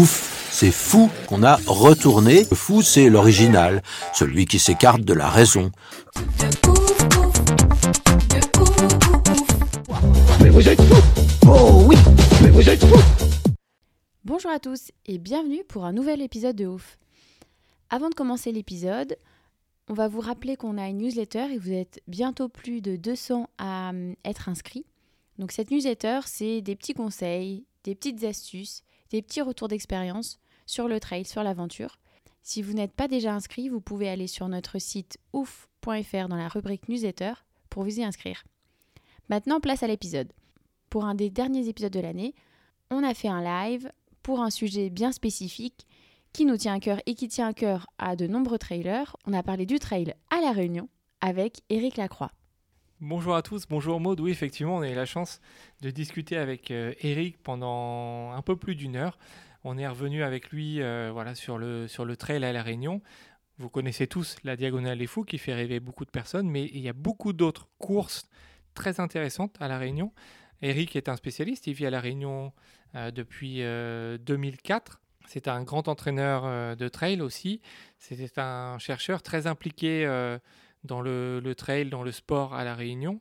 Ouf, c'est fou qu'on a retourné. Le fou, c'est l'original, celui qui s'écarte de la raison. Bonjour à tous et bienvenue pour un nouvel épisode de Ouf. Avant de commencer l'épisode, on va vous rappeler qu'on a une newsletter et vous êtes bientôt plus de 200 à euh, être inscrits. Donc cette newsletter, c'est des petits conseils, des petites astuces, des petits retours d'expérience sur le trail, sur l'aventure. Si vous n'êtes pas déjà inscrit, vous pouvez aller sur notre site ouf.fr dans la rubrique newsletter pour vous y inscrire. Maintenant, place à l'épisode. Pour un des derniers épisodes de l'année, on a fait un live pour un sujet bien spécifique qui nous tient à cœur et qui tient à cœur à de nombreux trailers. On a parlé du trail à La Réunion avec Éric Lacroix. Bonjour à tous, bonjour Maud. Oui, effectivement, on a eu la chance de discuter avec euh, Eric pendant un peu plus d'une heure. On est revenu avec lui euh, voilà, sur, le, sur le trail à La Réunion. Vous connaissez tous la Diagonale des Fous qui fait rêver beaucoup de personnes, mais il y a beaucoup d'autres courses très intéressantes à La Réunion. Eric est un spécialiste, il vit à La Réunion euh, depuis euh, 2004. C'est un grand entraîneur de trail aussi. C'était un chercheur très impliqué dans le, trail, dans le sport à La Réunion.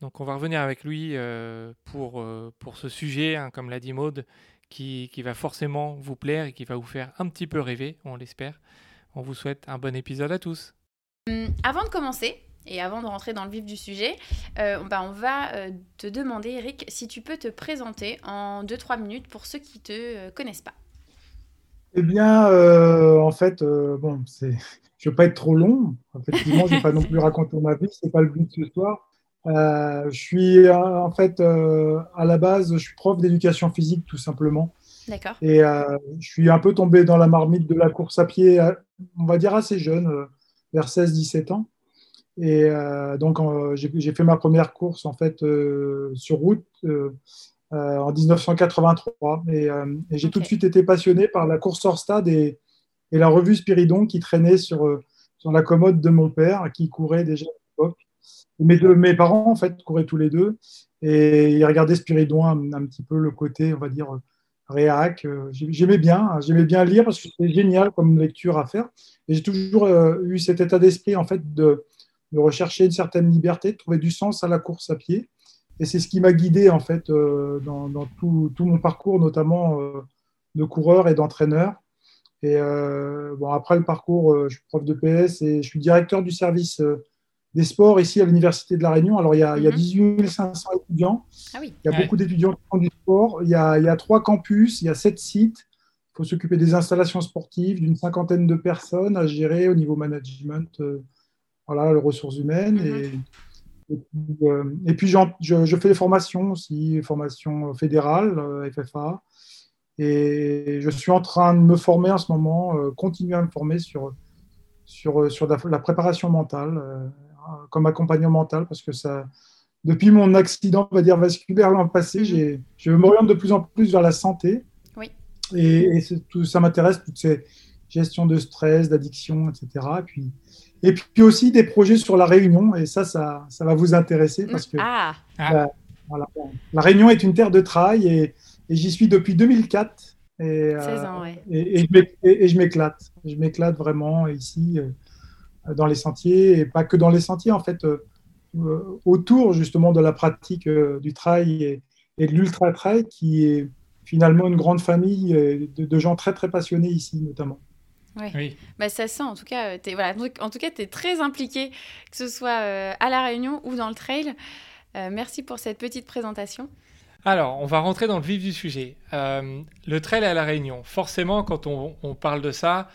Donc on va revenir avec lui euh, pour, euh, pour ce sujet, hein, comme l'a dit Maude, qui, qui va forcément vous plaire et qui va vous faire un petit peu rêver, on l'espère. On vous souhaite un bon épisode à tous. Hum, avant de commencer, et avant de rentrer dans le vif du sujet, euh, bah, on va te demander, Eric, si tu peux te présenter en 2-3 minutes pour ceux qui ne te connaissent pas. Eh bien, euh, en fait, euh, bon, c'est, je ne veux pas être trop long. Effectivement, je ne vais pas non plus raconter ma vie, ce n'est pas le but de ce soir. Euh, je suis en fait à la base, je suis prof d'éducation physique tout simplement. D'accord Et je suis un peu tombé dans la marmite de la course à pied, on va dire assez jeune, vers 16-17 ans. Et donc, j'ai j'ai fait ma première course en fait sur route euh, en 1983. Et, euh, et j'ai tout de suite été passionné par la course hors stade et, et la revue Spiridon qui traînait sur, euh, sur la commode de mon père, qui courait déjà à l'époque. Mes, deux, mes parents, en fait, couraient tous les deux. Et ils regardaient Spiridon un, un petit peu le côté, on va dire, réac. J'ai- J'aimais bien, hein, j'aimais bien lire parce que c'était génial comme lecture à faire. Et j'ai toujours euh, eu cet état d'esprit, en fait, de, de rechercher une certaine liberté, de trouver du sens à la course à pied. Et c'est ce qui m'a guidé, en fait, euh, dans, dans tout, tout mon parcours, notamment euh, de coureur et d'entraîneur. Et euh, bon, après le parcours, euh, je suis prof de PS et je suis directeur du service euh, des sports ici à l'Université de La Réunion. Alors, il y a, il y a Mhm. 18 500 étudiants. Ah oui. Il y a Ouais. beaucoup d'étudiants qui font du sport. Il y, a, il y a trois campus, il y a sept sites. Il faut s'occuper des installations sportives, d'une cinquantaine de personnes à gérer au niveau management, euh, voilà, les ressources humaines. Mhm. Et, et puis, euh, et puis j'en- je, je fais des formations aussi, formations fédérales, euh, FFA. Et je suis en train de me former en ce moment, euh, continuer à me former sur, sur, sur la, la préparation mentale, euh, comme accompagnement mental, parce que ça, depuis mon accident, on va dire vasculaire l'an passé, Mhm. j'ai- je m'oriente de plus en plus vers la santé. Oui. Et, tout, ça m'intéresse, toutes ces gestions de stress, d'addiction, etc. Et puis, et puis aussi des projets sur la Réunion, et ça, ça, ça va vous intéresser parce que Ah, voilà, la Réunion est une terre de travail et, et j'y suis depuis 2004. Et, 16 euh, ans, ouais. et, et je m'éclate. Je m'éclate vraiment ici, euh, dans les sentiers, et pas que dans les sentiers, en fait, euh, euh, autour justement de la pratique euh, du trail et, et de l'ultra-trail, qui est finalement une grande famille euh, de, de gens très, très passionnés ici, notamment. Ouais. Oui. Bah, ça se sent, en tout cas, euh, t'es, voilà, en tout cas, tu es très impliqué, que ce soit euh, à La Réunion ou dans le trail. Euh, merci pour cette petite présentation. Alors, on va rentrer dans le vif du sujet. Euh, le trail à La Réunion. Forcément, quand on, on parle de ça,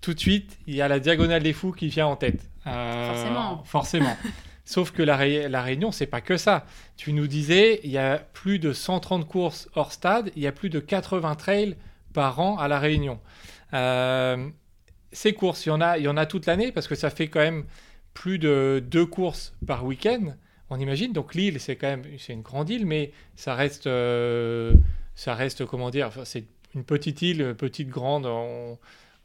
tout de suite, il y a la Diagonale des Fous qui vient en tête. Forcément. Forcément. Sauf que la, Ré la Réunion, c'est pas que ça. Tu nous disais, il y a plus de 130 courses hors stade, il y a plus de 80 trails par an à la Réunion. Euh, ces courses, il y en a, il y en a toute l'année parce que ça fait quand même plus de deux courses par week-end. On imagine. Donc l'île, c'est quand même, c'est une grande île, mais ça reste, euh, ça reste comment dire, c'est une petite île, petite grande.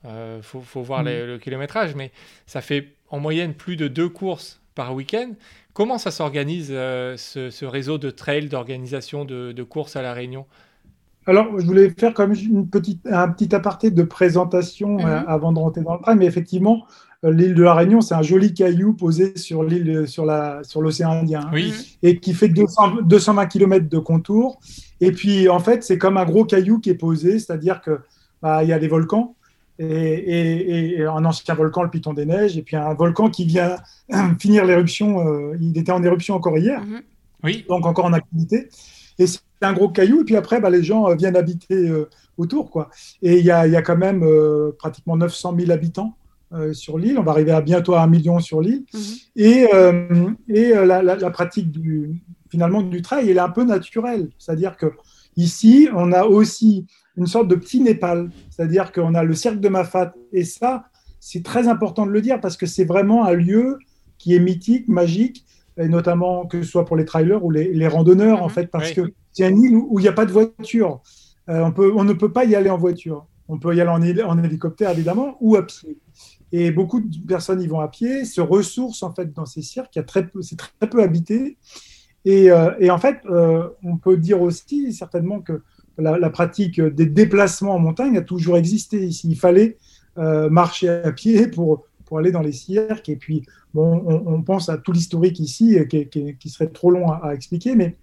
Il euh, faut, voir mmh. le kilométrage, mais ça fait en moyenne plus de deux courses par week-end. Comment ça s'organise, euh, ce, réseau de trails, d'organisation de, courses à La Réunion? Alors, je voulais faire comme une petite, un petit aparté de présentation mhm. euh, avant de rentrer dans le train, mais effectivement, euh, l'île de la Réunion, c'est un joli caillou posé sur l'île, sur la, sur l'océan Indien, hein, et qui fait 220 km de contour. Et puis, en fait, c'est comme un gros caillou qui est posé, c'est-à-dire que bah, il y a des volcans, et, un ancien volcan, le Piton des Neiges, et puis un volcan qui vient finir l'éruption. Euh, il était en éruption encore hier, mhm. oui. donc encore en activité. Et c'est un gros caillou, et puis après, bah, les gens euh, viennent habiter euh, autour. Quoi. Et il y a, y a, quand même pratiquement 900 000 habitants sur l'île. On va arriver à bientôt à un million sur l'île. Mhm. Et, et la, la, pratique du, finalement du trail, elle est un peu naturelle. C'est-à-dire que ici, on a aussi une sorte de petit Népal. C'est-à-dire qu'on a le cercle de Mafat. Et ça, c'est très important de le dire parce que c'est vraiment un lieu qui est mythique, magique, et notamment que ce soit pour les trailers ou les, randonneurs, en mhm. fait, parce que c'est une île où il n'y a pas de voiture. Euh, on, peut, on ne peut pas y aller en voiture. On peut y aller en, hélicoptère, évidemment, ou à pied. Et beaucoup de personnes y vont à pied, se ressourcent en fait dans ces cirques. C'est très, très peu habité. Et, euh, et en fait, euh, on peut dire aussi certainement que la, pratique des déplacements en montagne a toujours existé ici. Il fallait marcher à pied pour, pour aller dans les cirques. Et puis, bon, on, pense à tout l'historique ici qui, qui, serait trop long à, expliquer. Mais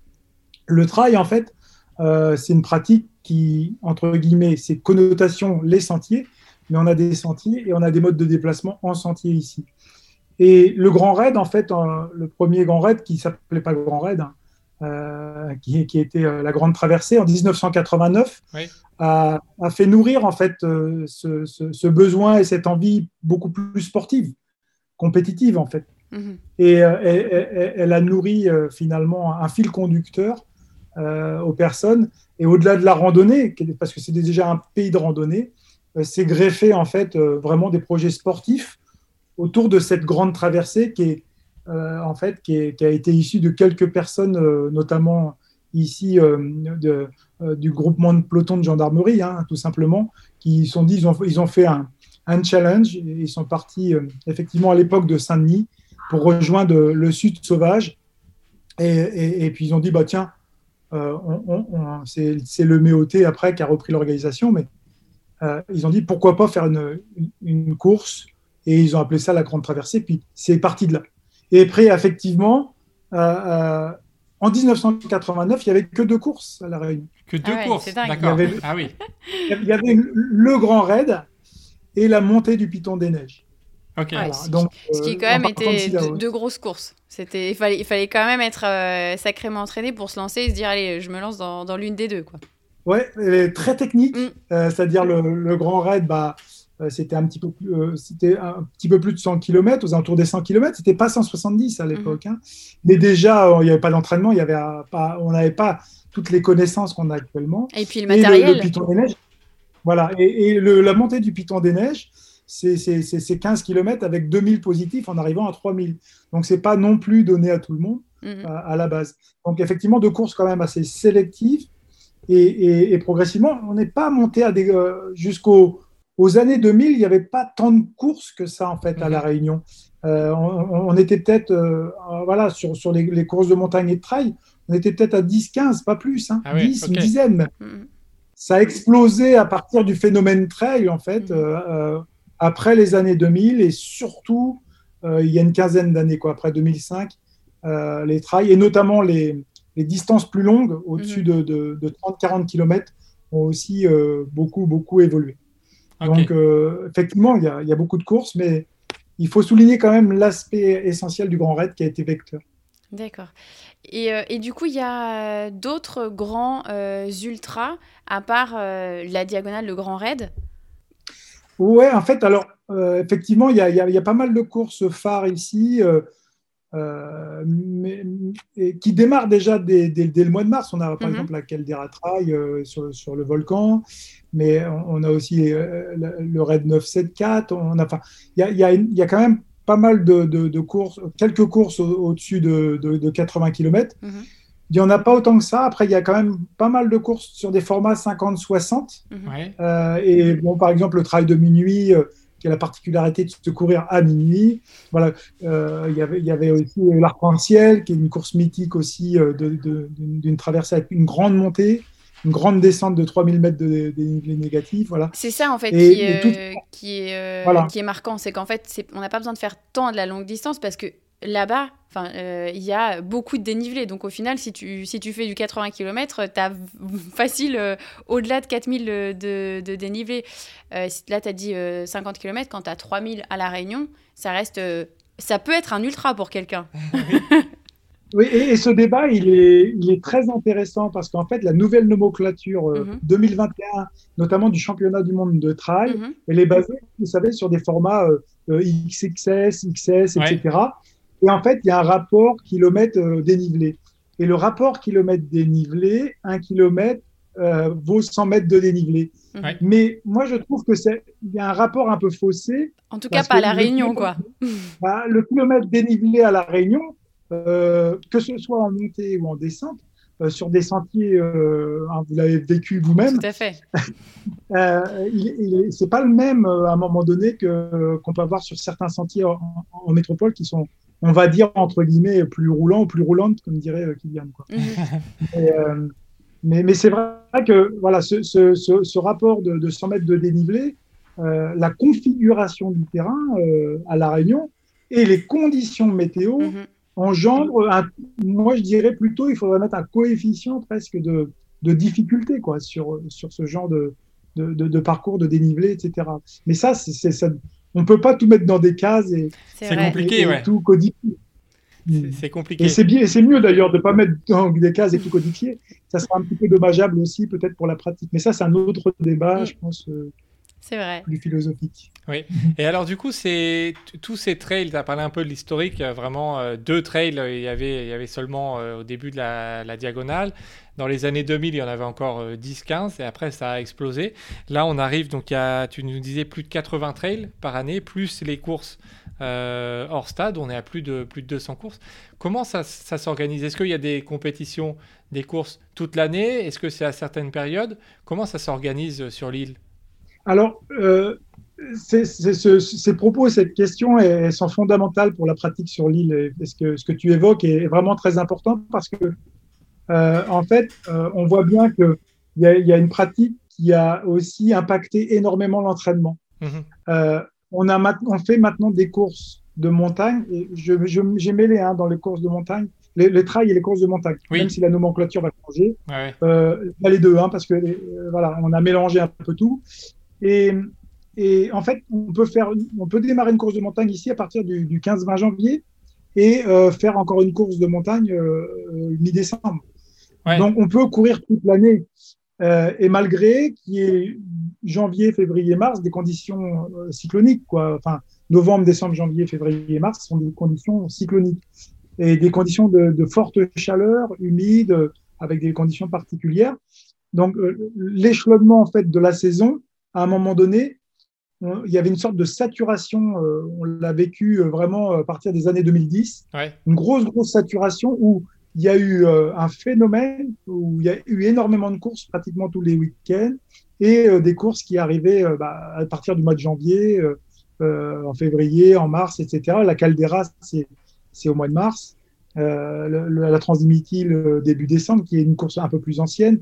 le trail, en fait, euh, c'est une pratique qui, entre guillemets, c'est connotation les sentiers, mais on a des sentiers et on a des modes de déplacement en sentier ici. Et le Grand Raid, en fait, le premier Grand Raid qui s'appelait pas Grand Raid, hein, euh, qui, était euh, la Grande Traversée en 1989, a, fait nourrir en fait euh, ce, besoin et cette envie beaucoup plus sportive, compétitive en fait. Mhm. Et elle, a nourri finalement un fil conducteur aux personnes. Et au-delà de la randonnée, parce que c'est déjà un pays de randonnée, c'est greffé en fait vraiment des projets sportifs autour de cette grande traversée qui est euh, en fait, qui, a été issu de quelques personnes, euh, notamment ici euh, de, du groupement de peloton de gendarmerie, hein, tout simplement, qui sont dit, ils ont, ils ont fait un, un challenge, ils sont partis effectivement à l'époque de Saint-Denis pour rejoindre le Sud sauvage. Et, et, puis ils ont dit, bah tiens, c'est le MEOT après qui a repris l'organisation, mais ils ont dit pourquoi pas faire une, une, course, et ils ont appelé ça la Grande Traversée, puis c'est parti de là. Et après, effectivement, euh, euh, en 1989, il n'y avait que deux courses à La Réunion. Que deux ah courses, d'accord. Ah oui. Il y avait le Grand Raid et la montée du Piton des Neiges. Ok. Donc, ce qui euh, quand même était deux, grosses courses. C'était, il fallait, il fallait quand même être sacrément entraîné pour se lancer et se dire allez, je me lance dans, dans l'une des deux, quoi. Ouais, très technique. Mm. c'est-à-dire le, le, Grand Raid, bah, euh, c'était un petit peu plus, euh, c'était un petit peu plus de 100 km, aux alentours des 100 km. C'était pas 170 à l'époque, mhm. hein. mais déjà euh, il n'y avait pas d'entraînement, il y avait pas, on n'avait pas toutes les connaissances qu'on a actuellement. Et puis le matériel. le, Piton des Neiges, voilà. Et, la montée du Piton des Neiges, c'est 15 km avec 2000 positifs en arrivant à 3000. Donc c'est pas non plus donné à tout le monde mhm. à, la base. Donc effectivement, deux courses quand même assez sélectives. Et, progressivement, on n'est pas monté à des, jusqu'au aux années 2000, il n'y avait pas tant de courses que ça, en fait, à La mhm. Réunion. Euh, on, était peut-être, euh, voilà, sur, sur les, courses de montagne et de trail, on était peut-être à 10, 15, pas plus, hein, 10, ah une dizaine. Mhm. Ça a explosé à partir du phénomène trail, en fait, mhm. euh, après les années 2000 et surtout, il y a une quinzaine d'années, quoi, après 2005, les trails, et notamment les, les distances plus longues, au-dessus de, de, de 30-40 km, ont aussi beaucoup, beaucoup évolué. Donc, euh, effectivement, il y, a, beaucoup de courses, mais il faut souligner quand même l'aspect essentiel du Grand Raid qui a été vecteur. D'accord. Et, euh, du coup, il y a euh, d'autres grands ultras, à part la diagonale, le Grand Raid Ouais, en fait, alors, effectivement, il y, a, pas mal de courses phares ici. euh, mais, qui démarre déjà dès, le mois de mars. On a par mhm. exemple la Caldera Trail euh, sur, sur, le volcan, mais on, a aussi euh, le Raid 974. On a, enfin, il y a, y, a y a, quand même pas mal de, de, courses, quelques courses au-dessus de, de, 80 km. Mhm. Il n'y en a pas autant que ça. Après, il y a quand même pas mal de courses sur des formats 50-60. Mhm. et bon, par exemple, le trail de minuit, qui a la particularité de se courir à minuit. Voilà, euh, y il y avait aussi l'Arc-en-Ciel, qui est une course mythique aussi euh, d'une traversée avec une grande montée, une grande descente de 3000 mètres de dénivelé négatif. Voilà. C'est ça en fait qui, euh, qui, est, qui est marquant, c'est qu'en fait, on n'a pas besoin de faire tant de la longue distance parce que là-bas, enfin, euh, il y a beaucoup de dénivelé. Donc au final, si tu, si tu fais du 80 km, tu as facile euh, au-delà de 4000 de, de dénivelé. Euh, là, tu as dit 50 km, quand tu as 3000 à La Réunion, ça reste... ça peut être un ultra pour quelqu'un. oui, et, ce débat, il est, il est très intéressant parce qu'en fait, la nouvelle nomenclature 2021, mhm. notamment du championnat du monde de trail, mhm. elle est basée, vous savez, sur des formats XXS, XS, etc. Et en fait, il y a un rapport kilomètre euh, dénivelé. Et le rapport kilomètre dénivelé, un kilomètre euh, vaut 100 mètres de dénivelé. Mais moi, je trouve que c'est il y a un rapport un peu faussé. En tout cas, pas à la Réunion, quoi. Bah, le kilomètre dénivelé à la Réunion, euh, que ce soit en montée ou en descente, euh, sur des sentiers, euh, hein, vous l'avez vécu vous-même. Tout à fait. euh, c'est pas le même à un moment donné que qu'on peut avoir sur certains sentiers en, en métropole qui sont on va dire entre guillemets plus roulant ou plus roulante, comme dirait euh, Kylian. Quoi. Mhm. Euh, mais, mais c'est vrai que voilà, ce, ce, ce, rapport de, de, 100 mètres de dénivelé, euh, la configuration du terrain à La Réunion et les conditions météo mhm. Engendrent, un, moi je dirais plutôt, il faudrait mettre un coefficient presque de, de difficulté quoi, sur, sur ce genre de, de, de, parcours de dénivelé, etc. Mais ça, c'est ça on peut pas tout mettre dans des cases et, c'est compliqué, ouais. tout codifier. C'est compliqué. Et c'est bien, c'est mieux d'ailleurs de pas mettre dans des cases et tout codifier. Ça sera un petit peu dommageable aussi peut-être pour la pratique. Mais ça, c'est un autre débat, mm. je pense. Euh, c'est vrai. Plus philosophique. Oui. Et alors, du coup, c'est tous ces trails, tu as parlé un peu de l'historique, vraiment euh, deux trails, il y avait, il y avait seulement euh, au début de la, la, diagonale. Dans les années 2000, il y en avait encore 10-15 euh, et après, ça a explosé. Là, on arrive, donc, il y a, tu nous disais plus de 80 trails par année, plus les courses hors stade, on est à plus de, plus de 200 courses. Comment ça, ça s'organise? Est-ce qu'il y a des compétitions, des courses toute l'année? Est-ce que c'est à certaines périodes? Comment ça s'organise sur l'île? Alors, euh, ces propos et cette question elles sont fondamentales pour la pratique sur l'île. Ce que, ce que tu évoques est vraiment très important parce que, euh, en fait, euh, on voit bien qu'il y, a, y a une pratique qui a aussi impacté énormément l'entraînement. Mhm. on, a on fait maintenant des courses de montagne, et j'ai je, mêlé hein, dans les courses de montagne les, les, trails et les courses de montagne, même si la nomenclature va changer. Ouais. Euh, les deux, hein, parce que voilà, on a mélangé un peu tout. Et, et, en fait, on peut, faire, on peut démarrer une course de montagne ici à partir du, du 15-20 janvier et euh, faire encore une course de montagne euh, euh mi-décembre. Ouais. Donc, on peut courir toute l'année. Euh, et malgré qu'il y ait janvier, février, mars, des conditions euh, cycloniques, quoi. Enfin, novembre, décembre, janvier, février, mars sont des conditions cycloniques et des conditions de, de forte chaleur, humide, avec des conditions particulières. Donc, l'échelonnement en fait de la saison à un moment donné, il y avait une sorte de saturation, euh, on l'a vécu euh, vraiment à partir des années 2010, une grosse, grosse saturation où il y a eu euh, un phénomène où il y a eu énormément de courses pratiquement tous les week-ends et des courses qui arrivaient bah, à partir du mois de janvier, en février, en mars, etc. La Caldera, c'est au mois de mars. la Transdimitile début décembre, qui est une course un peu plus ancienne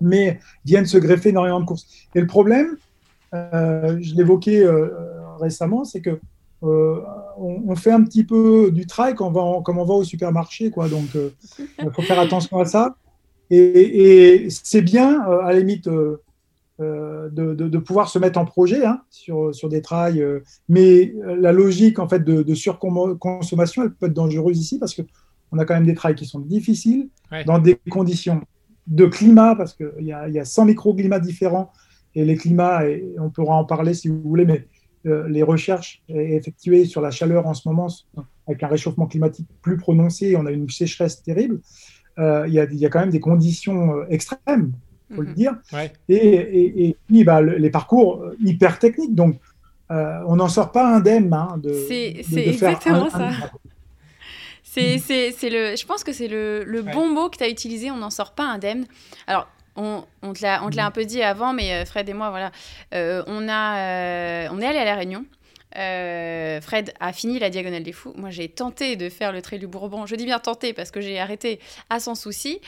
mais viennent se greffer énormément de courses. Et le problème, euh, je l'évoquais euh, récemment, c'est que euh, on, fait un petit peu du trail quand on va, comme on va au supermarché, quoi. Donc, il faut faire attention à ça. Et, c'est bien, à la limite, de, pouvoir se mettre en projet hein, sur, sur des trails. mais la logique, en fait, de, surconsommation, elle peut être dangereuse ici parce que on a quand même des trails qui sont difficiles, dans des conditions de climat, parce qu'il y a, y a 100 microclimats différents, et les climats, et on pourra en parler si vous voulez, mais les recherches effectuées sur la chaleur en ce moment, avec un réchauffement climatique plus prononcé, on a une sécheresse terrible, il y, y, a quand même des conditions extrêmes faut le mhm. dire. Et, et, bah, les parcours hyper techniques. Donc, euh, on n'en sort pas indemne hein, de. C'est exactement ça. C'est, le, je pense que c'est le, le bon mot que tu as utilisé, on n'en sort pas indemne. Alors, on, on te l'a un peu dit avant, mais euh, Fred et moi, voilà, euh, on, a, on est allé à La Réunion. Fred a fini la Diagonale des Fous. Moi, j'ai tenté de faire le Trail du Bourbon. Je dis bien tenté parce que j'ai arrêté à sans souci.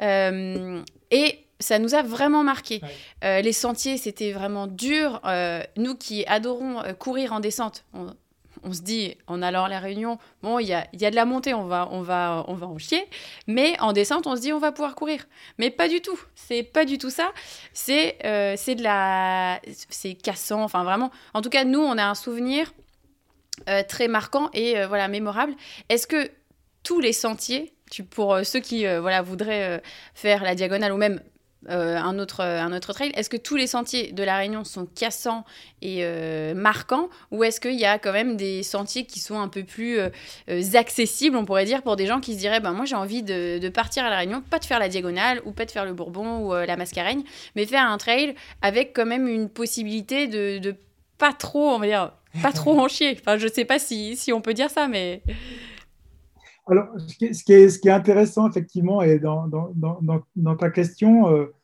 et ça nous a vraiment marqué. Euh, les sentiers, c'était vraiment dur. Euh, nous qui adorons euh, courir en descente, on, se dit en allant à la Réunion, bon, il y a, y a, de la montée, on va, on, va, on va en chier. Mais en descente, on se dit, on va pouvoir courir. Mais pas du tout. C'est pas du tout ça. C'est c'est de la. C'est cassant. Enfin, vraiment. En tout cas, nous, on a un souvenir très marquant et voilà, mémorable. Est-ce que tous les sentiers, pour ceux qui voilà, voudraient faire la diagonale ou même euh, un, autre, un autre trail. Est-ce que tous les sentiers de la Réunion sont cassants et euh, marquants ou est-ce qu'il y a quand même des sentiers qui sont un peu plus euh, accessibles, on pourrait dire, pour des gens qui se diraient ben, Moi, j'ai envie de, partir à la Réunion, pas de faire la diagonale ou pas de faire le Bourbon ou la Mascareigne, mais faire un trail avec quand même une possibilité de, de pas trop, on va dire, pas trop en chier. Enfin, je sais pas si, si on peut dire ça, mais. Alors, ce qui, est, ce, qui est, intéressant, effectivement, et dans, dans, dans, dans ta question, euh,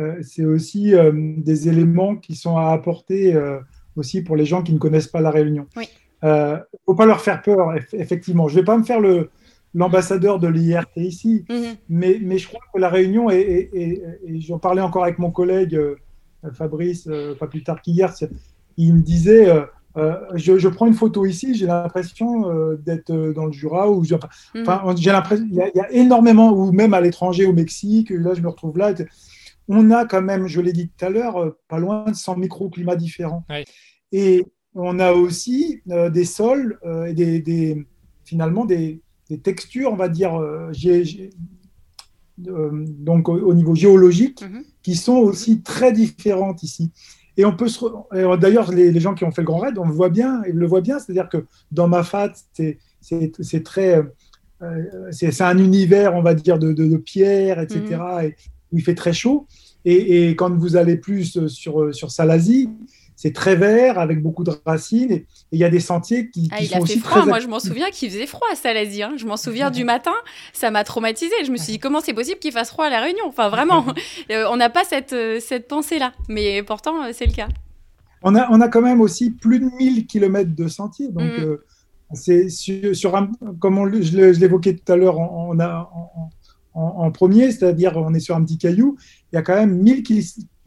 euh, c'est aussi euh, des éléments qui sont à apporter aussi pour les gens qui ne connaissent pas la Réunion. Il ne faut pas leur faire peur, effectivement. Je ne vais pas me faire l'ambassadeur de l'IRT ici, mm-hmm. mais, mais, je crois que la Réunion, et, et j'en parlais encore avec mon collègue Fabrice, pas plus tard qu'hier, il me disait euh, je, prends une photo ici, j'ai l'impression euh, d'être euh, dans le Jura. Ou, enfin, j'ai l'impression il y, a énormément, ou même à l'étranger, au Mexique, là je me retrouve là. On a quand même, je l'ai dit tout à l'heure, pas loin de 100 microclimats différents. Et on a aussi des sols et des, finalement des, textures, on va dire, donc au, niveau géologique, mm-hmm. qui sont aussi très différentes ici. Et on peut se. D'ailleurs, les, gens qui ont fait le Grand Raid, on le voit bien, ils le voient bien. C'est-à-dire que dans Mafat, c'est très. Euh, c'est un univers, on va dire, de, de, pierre, etc. Mhm. Et où il fait très chaud. Et, quand vous allez plus sur, sur Salazie, c'est très vert avec beaucoup de racines et il y a des sentiers qui, ah, il sont a fait aussi froid. Moi, je m'en souviens qu'il faisait froid à Salazie. Hein. Je m'en souviens du matin, ça m'a traumatisé. Je me suis dit comment c'est possible qu'il fasse froid à la Réunion? Enfin, vraiment, euh, on n'a pas cette, euh, cette pensée-là, mais pourtant euh, c'est le cas. On a, on a quand même aussi plus de 1000 km de sentiers, donc. Mm. c'est sur, un, comme je l'évoquais tout à l'heure on a en, en, premier, c'est-à-dire on est sur un petit caillou, il y a quand même 1000,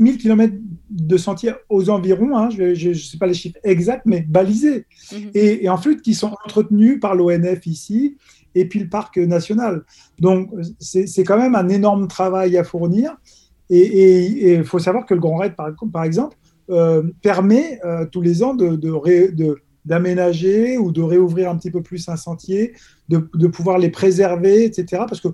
1000 km de sentiers aux environs, hein, je ne sais pas les chiffres exacts, mais balisés, mhm. et, en fait qui sont entretenus par l'ONF ici, et puis le parc national. Donc c'est quand même un énorme travail à fournir, et il faut savoir que le Grand Raid, par, par exemple, euh, permet euh, tous les ans de, de, d'aménager ou de réouvrir un petit peu plus un sentier, de, de pouvoir les préserver, etc. Parce que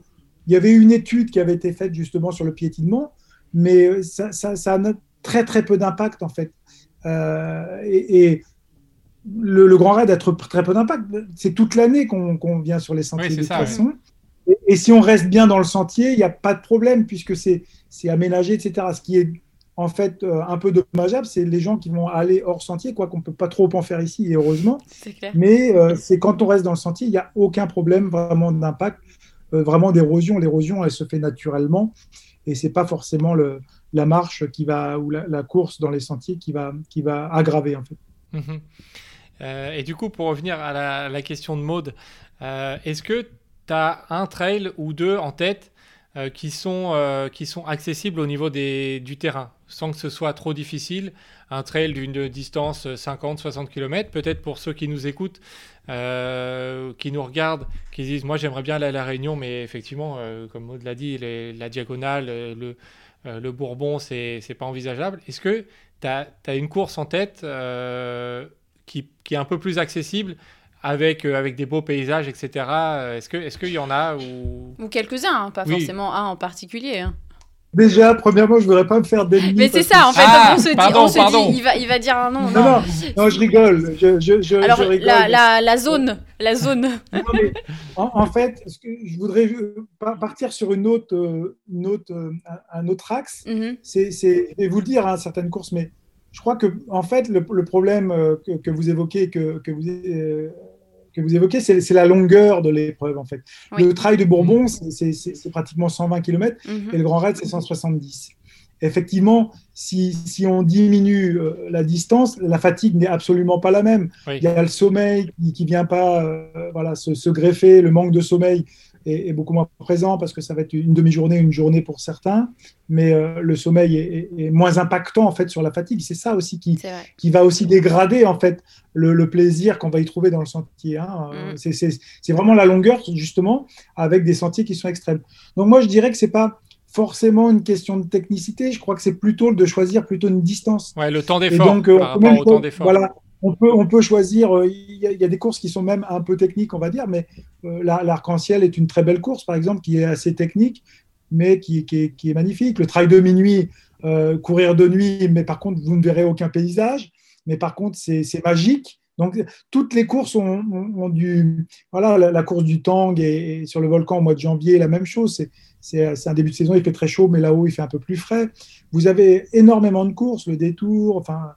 il y avait une étude qui avait été faite justement sur le piétinement, mais ça, ça, a très très peu d'impact en fait. Euh, et, le, Grand Raid a très peu d'impact. C'est toute l'année qu'on vient sur les sentiers de façon. Et, si on reste bien dans le sentier, il n'y a pas de problème puisque c'est aménagé, etc. Ce qui est en fait euh, un peu dommageable, c'est les gens qui vont aller hors sentier, quoi qu'on ne peut pas trop en faire ici, et heureusement. Mais euh, c'est quand on reste dans le sentier, il n'y a aucun problème vraiment d'impact. Euh, vraiment d'érosion. L'érosion, elle se fait naturellement et c'est pas forcément la marche qui va ou la, course dans les sentiers qui va, qui va aggraver en fait. Mhm. Euh, et du coup, pour revenir à la, question de mode, euh, est-ce que tu as un trail ou deux en tête qui, sont, qui sont accessibles au niveau des, du terrain, sans que ce soit trop difficile Un trail d'une distance 50-60 km, peut-être pour ceux qui nous écoutent, euh, qui nous regardent, qui disent Moi, j'aimerais bien aller à La Réunion, mais effectivement, euh, comme Maud l'a dit, la diagonale, euh, le, le Bourbon, c'est pas envisageable. Est-ce que tu as, une course en tête qui, qui, est un peu plus accessible avec, avec des beaux paysages, etc. Est-ce qu'il est qu'il y en a ou, ou quelques-uns, hein, pas forcément un en particulier. Hein. Déjà, premièrement, je voudrais pas me faire d'ennemis. Mais c'est ça, en fait. Ah, on se dit, pardon, on se dit il, va, il va dire un nom. Non, non, non, je rigole. Je, je, je, Alors, je rigole. la, la, la zone, la zone. Non, mais en, en fait, ce que je voudrais euh, par- partir sur une autre, euh, une autre, euh, un autre axe. Mhm. C'est, c'est- je vais vous le dire, hein, certaines courses, mais je crois que en fait, le, le problème euh, que, que vous évoquez, que, que vous, euh, que vous évoquez, c'est, la longueur de l'épreuve. En fait, Oui. le trail de Bourbon, c'est, c'est- pratiquement 120 km Mhm. et le Grand Raid, c'est 170. Effectivement, si, si on diminue euh, la distance, la fatigue n'est absolument pas la même. Oui. Il y a le sommeil qui, qui vient pas euh, voilà, se, se greffer, le manque de sommeil est, est beaucoup moins présent parce que ça va être une demi-journée, une journée pour certains, mais euh, le sommeil est, est- est moins impactant en fait sur la fatigue. C'est ça aussi qui, qui va aussi dégrader en fait le, le plaisir qu'on va y trouver dans le sentier. hein. Euh, Mm. C'est- vraiment la longueur justement avec des sentiers qui sont extrêmes. Donc moi je dirais que c'est pas forcément une question de technicité. Je crois que c'est plutôt de choisir plutôt une distance. Ouais, le temps d'effort donc, euh, par rapport au temps d'effort. Voilà, on peut, choisir. euh, Il y, a- des courses qui sont même un peu techniques, on va dire, mais euh, la- l'arc-en-ciel est une très belle course, par exemple, qui est assez technique, mais qui, est, magnifique. Le trail de minuit, euh, courir de nuit, mais par contre, vous ne verrez aucun paysage. Mais par contre, c'est magique. Donc, toutes les courses ont, du. Voilà, la, course du Tang et, et sur le volcan au mois de janvier, la même chose. C'est un début de saison, il fait très chaud, mais là-haut, il fait un peu plus frais. Vous avez énormément de courses, le détour, enfin,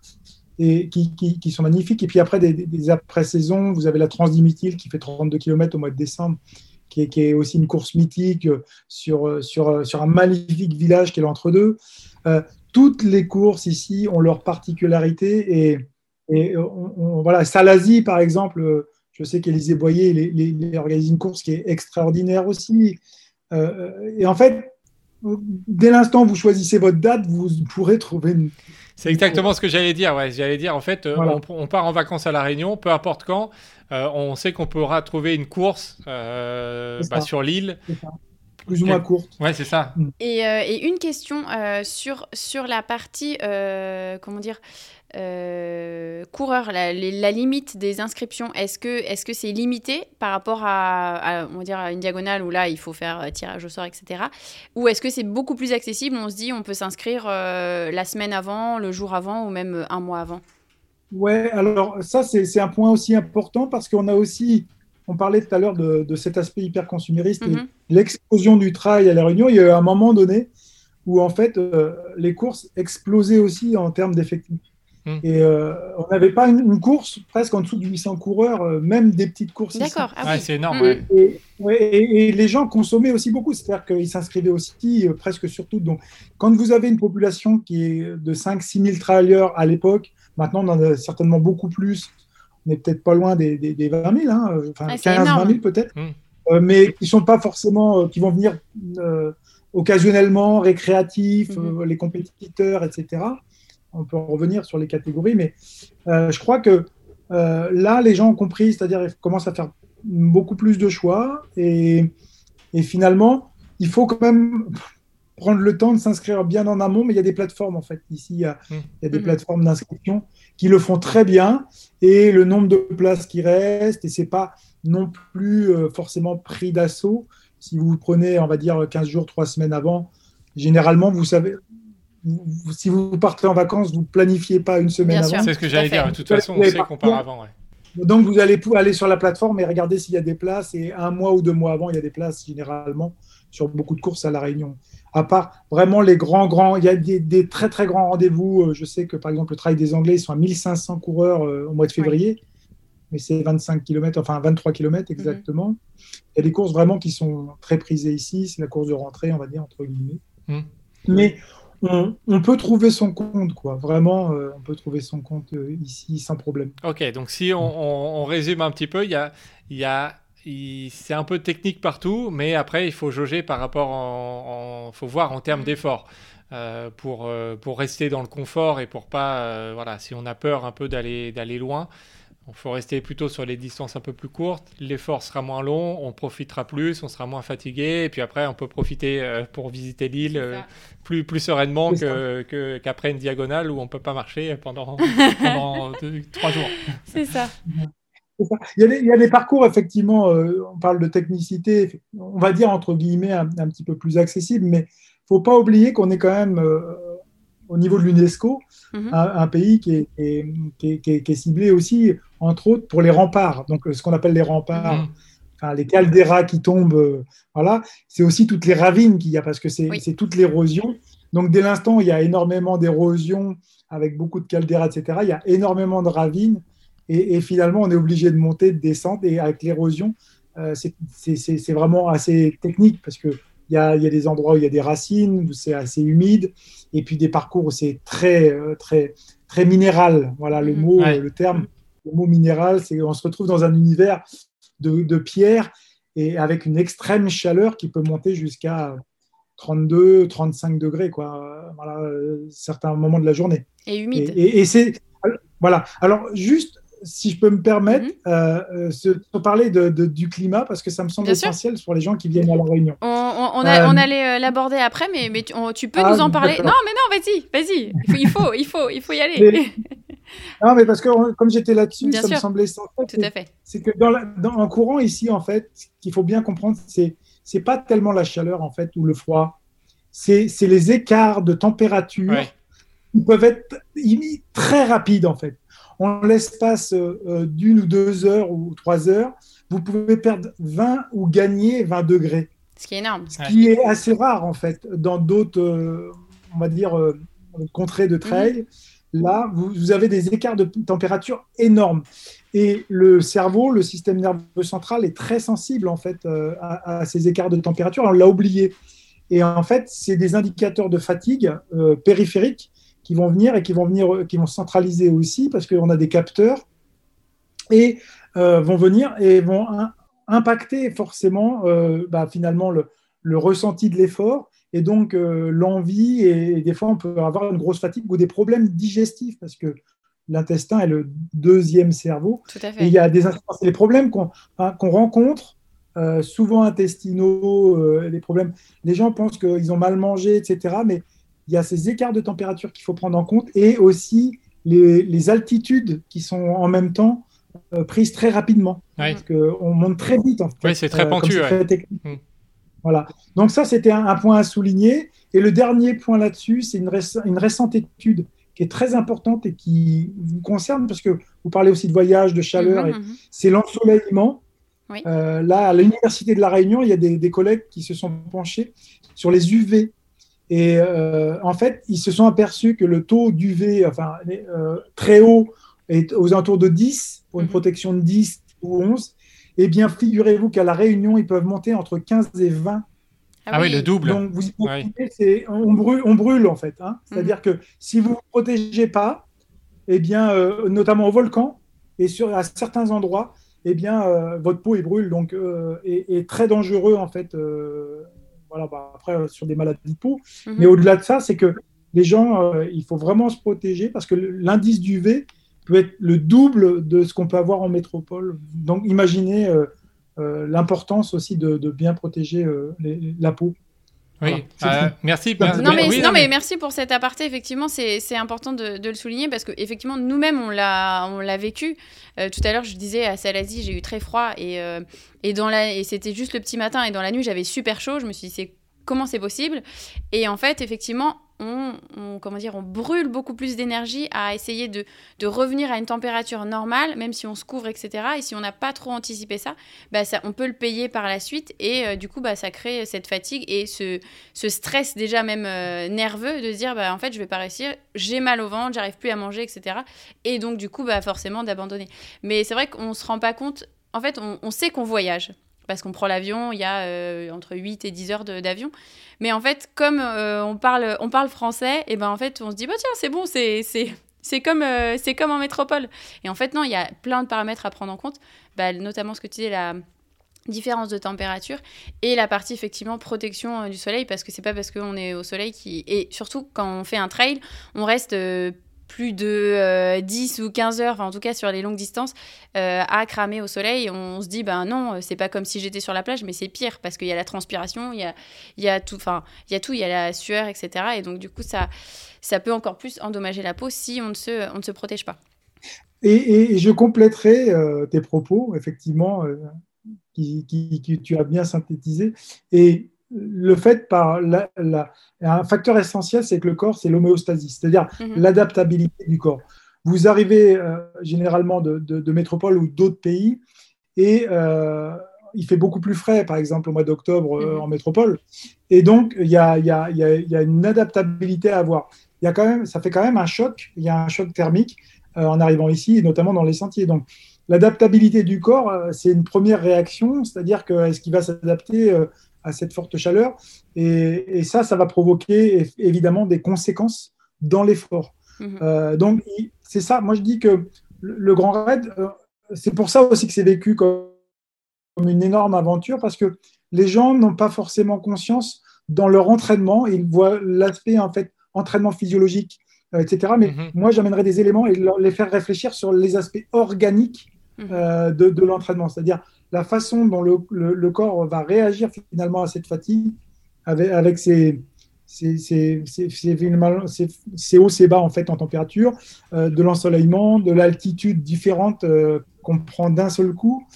et qui, sont magnifiques. Et puis après, des, après-saisons, vous avez la Transdimitile qui fait 32 km au mois de décembre, qui est, aussi une course mythique euh, sur, euh, sur, euh, sur un magnifique village qui est l'entre-deux. Toutes les courses ici ont leur particularité et, voilà, Salazie, par exemple, je sais qu'Élisée Boyer il, il- il organise une course qui est extraordinaire aussi. Et en fait, dès l'instant où vous choisissez votre date, vous pourrez trouver une, C'est exactement ce que j'allais dire. Ouais, j'allais dire en fait, euh, Voilà. on, on part en vacances à la Réunion, peu importe quand, euh, on sait qu'on pourra trouver une course euh, C'est bah, ça. sur l'île. plus ou moins courte. Ouais, c'est ça. Et, euh, et une question euh, sur, sur la partie, euh, comment dire, euh, coureur, la, limite des inscriptions, est-ce que c'est limité par rapport à, à, on va dire, à une diagonale où là, il faut faire euh, tirage au sort, etc. Ou est-ce que c'est beaucoup plus accessible On se dit, on peut s'inscrire euh, la semaine avant, le jour avant ou même euh, un mois avant? Ouais, alors ça, c'est un point aussi important parce qu'on a aussi, on parlait tout à l'heure de, de cet aspect hyper consumériste Mhm. l'explosion du trail à La Réunion. Il y a eu un moment donné où en fait euh, les courses explosaient aussi en termes d'effectifs. Mhm. Et euh, on n'avait pas une, une course presque en dessous de 800 coureurs, euh, même des petites courses. ici. D'accord. Ah oui. c'est énorme. Ouais. Et, ouais, et- et les gens consommaient aussi beaucoup, c'est-à-dire qu'ils s'inscrivaient aussi euh, presque sur tout. Donc, quand vous avez une population qui est de 5-6 000 travailleurs à l'époque, maintenant on en a certainement beaucoup plus, on n'est peut-être pas loin des, des, des 20 000, hein, euh, enfin Ah, c'est 15 énorme. 20 000 peut-être, Mm. euh, mais qui sont pas forcément, euh, qui vont venir euh, occasionnellement, récréatifs, Mhm. euh, les compétiteurs, etc. On peut en revenir sur les catégories, mais euh, je crois que euh, là, les gens ont compris, c'est-à-dire ils commencent à faire beaucoup plus de choix et, et finalement, il faut quand même prendre le temps de s'inscrire bien en amont, mais il y a des plateformes en fait. Ici, il y a, Mm. il y a des Mhm. plateformes d'inscription qui le font très bien et le nombre de places qui restent, et c'est pas non plus euh, forcément pris d'assaut. Si vous prenez, on va dire, 15 jours, 3 semaines avant, généralement, vous savez, vous- si vous partez en vacances, vous planifiez pas une semaine Bien avant. C'est ce que j'allais dire. De toute façon, on sait qu'on partir. part avant. ouais. Donc, vous allez aller sur la plateforme et regarder s'il y a des places. Et un mois ou deux mois avant, il y a des places généralement sur beaucoup de courses à La Réunion. À part vraiment les grands, grands, il y a des, des très, très grands rendez-vous. Euh, Je sais que par exemple, le Trail des Anglais, ils sont à 1500 coureurs euh, au mois de février. Mais c'est 25 km, enfin 23 km exactement. Il y a des courses vraiment qui sont très prisées ici. C'est la course de rentrée, on va dire, entre guillemets. Mhm. Mais on, on peut trouver son compte, quoi. Vraiment, euh, on peut trouver son compte euh, ici sans problème. Ok, donc si on, on- on résume un petit peu, il y a, y a, c'est un peu technique partout, mais après il faut jauger par rapport en, en- faut voir en termes Mm. d'effort euh, pour pour rester dans le confort et pour pas, voilà, si on a peur un peu d'aller d'aller loin. Il faut rester plutôt sur les distances un peu plus courtes. L'effort sera moins long, on profitera plus, on sera moins fatigué. Et puis après, on peut profiter euh, pour visiter l'île euh, plus, plus sereinement C'est que- qu'après une diagonale où on peut pas marcher pendant, pendant deux- trois jours. C'est ça. Il y, a des, il y a des parcours, effectivement, euh, on parle de technicité, on va dire entre guillemets un, un petit peu plus accessible, mais il faut pas oublier qu'on est quand même au niveau de l'UNESCO, mhm. un, pays qui est, qui, est, qui, est, ciblé aussi, entre autres, pour les remparts. Donc, ce qu'on appelle les remparts, mhm. enfin, les calderas qui tombent, voilà, c'est aussi toutes les ravines qu'il y a, parce que c'est toute l'érosion. Donc, dès l'instant où il y a énormément d'érosion, avec beaucoup de calderas, etc., il y a énormément de ravines. Et, finalement, on est obligé de monter, de descendre. Et avec l'érosion, euh, c'est vraiment assez technique parce qu'il y a, y a des endroits où il y a des racines, où c'est assez humide. Et puis des parcours où c'est très, euh, très, très minéral. Voilà le mmh. mot, le terme. Le mot minéral, c'est on se retrouve dans un univers de, de pierre et avec une extrême chaleur qui peut monter jusqu'à 32, 35 degrés, quoi, voilà, euh, certains moments de la journée. Et humide. Et, c'est. Voilà. Alors, juste, si je peux me permettre, mm parler de, du climat, parce que ça me semble essentiel pour les gens qui viennent à La Réunion. On, on, allait l'aborder après, mais, mais tu, peux ah, nous en parler. Non, mais non, vas-y, vas-y. Il faut, il faut, il faut, y aller. non, mais parce que comme j'étais là-dessus, ça me semblait essentiel. Tout à fait. C'est que dans, dans, en courant ici, en fait, ce qu'il faut bien comprendre, c'est c'est pas tellement la chaleur en fait ou le froid, c'est les écarts de température qui peuvent être très rapides en fait. En l'espace euh, d'une ou deux heures ou trois heures, vous pouvez perdre 20 ou gagner 20 degrés. Ce qui est énorme. Ce qui est assez rare en fait dans d'autres, euh, on va dire, euh, contrées de trail. Mhm. Là, vous, avez des écarts de température énormes. Et le cerveau, le système nerveux central est très sensible en fait euh, à, ces écarts de température. On l'a oublié. Et en fait, c'est des indicateurs de fatigue euh, périphériques qui vont venir et qui vont venir, qui vont centraliser aussi parce qu'on a des capteurs et euh, vont venir et vont impacter forcément bah, finalement le, le, ressenti de l'effort et donc l'envie et, des fois on peut avoir une grosse fatigue ou des problèmes digestifs parce que l'intestin est le deuxième cerveau. Et il y a des, des problèmes qu'on hein, rencontre, euh, souvent intestinaux, euh, les problèmes. Les gens pensent qu'ils ont mal mangé, etc. Mais il y a ces écarts de température qu'il faut prendre en compte et aussi les, altitudes qui sont en même temps euh, prises très rapidement. Parce qu'on monte très vite. En fait, oui, c'est très pentu. Hmm. Voilà. Donc ça, c'était un, point à souligner. Et le dernier point là-dessus, c'est une, une récente étude qui est très importante et qui vous concerne parce que vous parlez aussi de voyage, de chaleur, mhm, mhm. c'est l'ensoleillement. Euh, là, à l'Université de La Réunion, il y a des, collègues qui se sont penchés sur les UV. Et euh, en fait, ils se sont aperçus que le taux d'UV, enfin, euh, très haut, est aux alentours de 10, pour une mhm. protection de 10 ou 11. Eh bien, figurez-vous qu'à La Réunion, ils peuvent monter entre 15 et 20 ah, ah, oui, le double. Donc, vous on, brûle, on brûle en fait. Hein. C'est-à-dire mhm. que si vous ne vous protégez pas, eh bien, euh, notamment au volcan et sur, à certains endroits, eh bien, euh, votre peau est brûle, donc euh, est, très dangereux en fait. Voilà, bah, après sur des maladies de peau. Mhm. Mais au-delà de ça, c'est que les gens, il faut vraiment se protéger parce que l'indice d'UV peut être le double de ce qu'on peut avoir en métropole. Donc, imaginez euh, l'importance aussi de, bien protéger euh, la peau. Oui, euh, merci. Non, mais, non, mais merci pour cet aparté. Effectivement, c'est important de, le souligner parce que effectivement, nous-mêmes, on l'a vécu. tout à l'heure, je disais à Salazie, j'ai eu très froid et, et, et c'était juste le petit matin et dans la nuit, j'avais super chaud. Je me suis dit, comment c'est possible? Et en fait, effectivement, on, comment dire, on brûle beaucoup plus d'énergie à essayer de, revenir à une température normale, même si on se couvre, etc. Et si on n'a pas trop anticipé ça, bah ça, on peut le payer par la suite. Et euh, du coup, bah, ça crée cette fatigue et ce, stress déjà même euh, nerveux de se dire, bah, en fait, je vais pas réussir, j'ai mal au ventre, j'arrive plus à manger, etc. Et donc, du coup, bah, forcément, d'abandonner. Mais c'est vrai qu'on se rend pas compte. En fait, on sait qu'on voyage parce qu'on prend l'avion, il y a euh, entre 8 et 10 heures d'avion. Mais en fait, comme euh, on, parle, on parle français, et ben en fait, on se dit, bah tiens, c'est bon, c'est c'est comme, euh, comme en métropole. Et en fait, non, il y a plein de paramètres à prendre en compte, bah, notamment ce que tu disais, la différence de température et la partie effectivement protection du soleil parce que c'est pas parce qu'on est au soleil qui et surtout quand on fait un trail on reste plus de 10 euh, ou 15 heures, en tout cas sur les longues distances, euh, à cramer au soleil. On se dit, ben non, c'est pas comme si j'étais sur la plage, mais c'est pire parce qu'il y a la transpiration, il y a, il y a tout, enfin, il y a tout, il y a la sueur, etc. Et donc, du coup, ça, ça peut encore plus endommager la peau si on ne se, on ne se protège pas. Et, je compléterai euh, tes propos, effectivement, qui, qui, tu as bien synthétisé. Et le fait par un facteur essentiel, c'est que le corps, c'est l'homéostasie, c'est-à-dire mhm. l'adaptabilité du corps. Vous arrivez euh, généralement de, de, métropole ou d'autres pays et euh, il fait beaucoup plus frais, par exemple au mois d'octobre euh, mhm. en métropole. Et donc, il y a, y, a, y a, une adaptabilité à avoir. Y a quand même, ça fait quand même un choc, il y a un choc thermique en arrivant ici, et notamment dans les sentiers. Donc, l'adaptabilité du corps, c'est une première réaction, c'est-à-dire que est-ce qu'il va s'adapter à cette forte chaleur. Et, ça, ça va provoquer évidemment des conséquences dans l'effort. Mhm. Euh, donc, c'est ça. Moi, je dis que le, Grand Raid, euh, c'est pour ça aussi que c'est vécu comme, une énorme aventure, parce que les gens n'ont pas forcément conscience dans leur entraînement. Ils voient l'aspect, en fait, entraînement physiologique, euh, etc. Mais mhm. moi, j'amènerais des éléments et les faire réfléchir sur les aspects organiques mhm. de, de l'entraînement. C'est-à-dire la façon dont le, corps va réagir finalement à cette fatigue avec, avec ses, ses, hauts, ses bas en fait en température, euh, de l'ensoleillement, de l'altitude différente euh, qu'on prend d'un seul coup.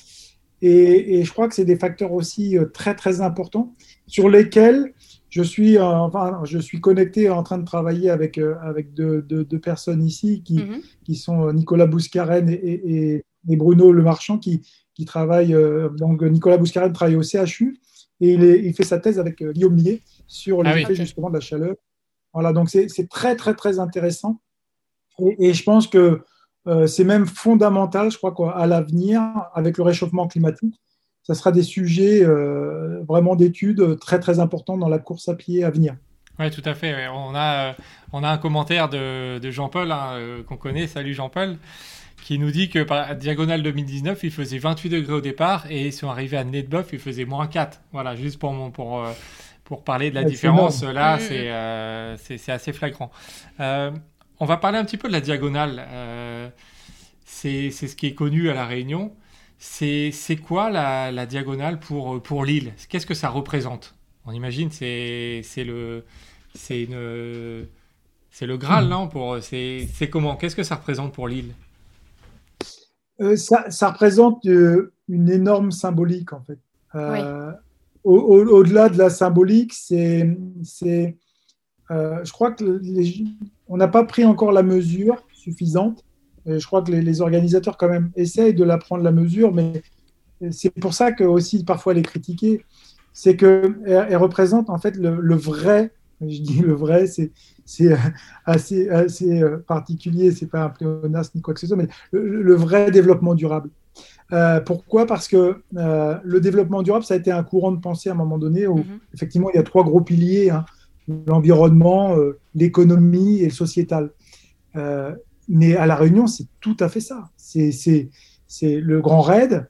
Et, je crois que c'est des facteurs aussi euh, très très importants sur lesquels je suis, enfin, je suis connecté en train de travailler avec, avec deux, personnes ici qui, mm-hmm. qui sont Nicolas Bouscaren et, et Bruno Le Marchand qui, qui travaille, euh, donc Nicolas Bouscarel travaille au CHU et il, il fait sa thèse avec euh, Guillaume Millet sur les ah effets justement de la chaleur. Voilà, donc c'est très très très intéressant et, je pense que euh, c'est même fondamental, je crois qu'à l'avenir, avec le réchauffement climatique, ça sera des sujets vraiment d'études très très importants dans la course à pied à venir. Oui, tout à fait. On, a, on a un commentaire de, de Jean-Paul hein, qu'on connaît. Salut Jean-Paul qui nous dit que par diagonale 2019, il faisait 28 degrés au départ et ils sont arrivés à Netboff, il faisait moins 4. Voilà, juste pour, pour, euh, pour parler de la différence, là, euh, c'est assez flagrant. Euh, on va parler un petit peu de la diagonale. c'est ce qui est connu à La Réunion. C'est quoi la, la, diagonale pour, pour l'île Qu'est-ce que ça représente? On imagine c'est le c'est une c'est le Graal, non pour c'est comment? Qu'est-ce que ça représente pour l'île euh, ça, représente euh, une énorme symbolique, en fait. Euh, au-delà de la symbolique, c'est, je crois que on n'a pas pris encore la mesure suffisante. je crois que les, organisateurs, quand même, essayent de la prendre la mesure, mais c'est pour ça que aussi parfois elle est critiquée. C'est qu'elle elle représente en fait le vrai, je dis le vrai, c'est c'est euh, assez, assez euh, particulier, c'est pas un pléonasme ni quoi que ce soit, mais le, vrai développement durable. Euh, pourquoi? Parce que le développement durable, ça a été un courant de pensée à un moment donné où, mhm. effectivement, il y a trois gros piliers hein, l'environnement, l'économie et le sociétal. mais à La Réunion, c'est tout à fait ça. C'est le grand raid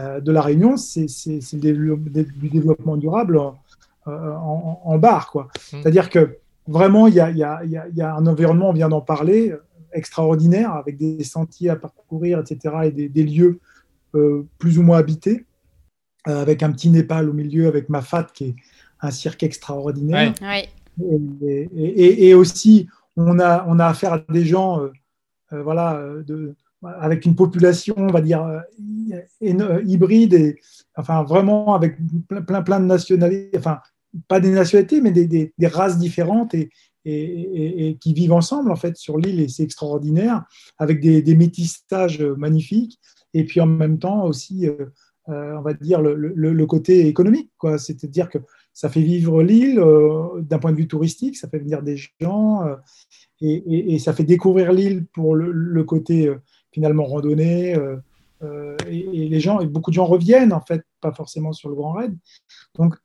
de La Réunion, c'est du développement durable en, en, barre. Mhm. C'est-à-dire que vraiment, il y a, un environnement, on vient d'en parler, extraordinaire, avec des sentiers à parcourir, etc., et des, lieux euh, plus ou moins habités, euh, avec un petit Népal au milieu, avec Mafat, qui est un cirque extraordinaire. Et, aussi, on a, on a affaire à des gens, euh, voilà, de, avec une population, on va dire, hybride, et enfin, vraiment avec plein, plein, plein de nationalités, enfin, pas des nationalités, mais des, races différentes et, et, qui vivent ensemble en fait sur l'île et c'est extraordinaire avec des, métissages magnifiques et puis en même temps aussi, euh, euh, on va dire le, côté économique, quoi. C'est-à-dire que ça fait vivre l'île euh, d'un point de vue touristique, ça fait venir des gens et, ça fait découvrir l'île pour le, côté finalement randonnée. et, les gens, et beaucoup de gens reviennent en fait, pas forcément sur le Grand Raid. Donc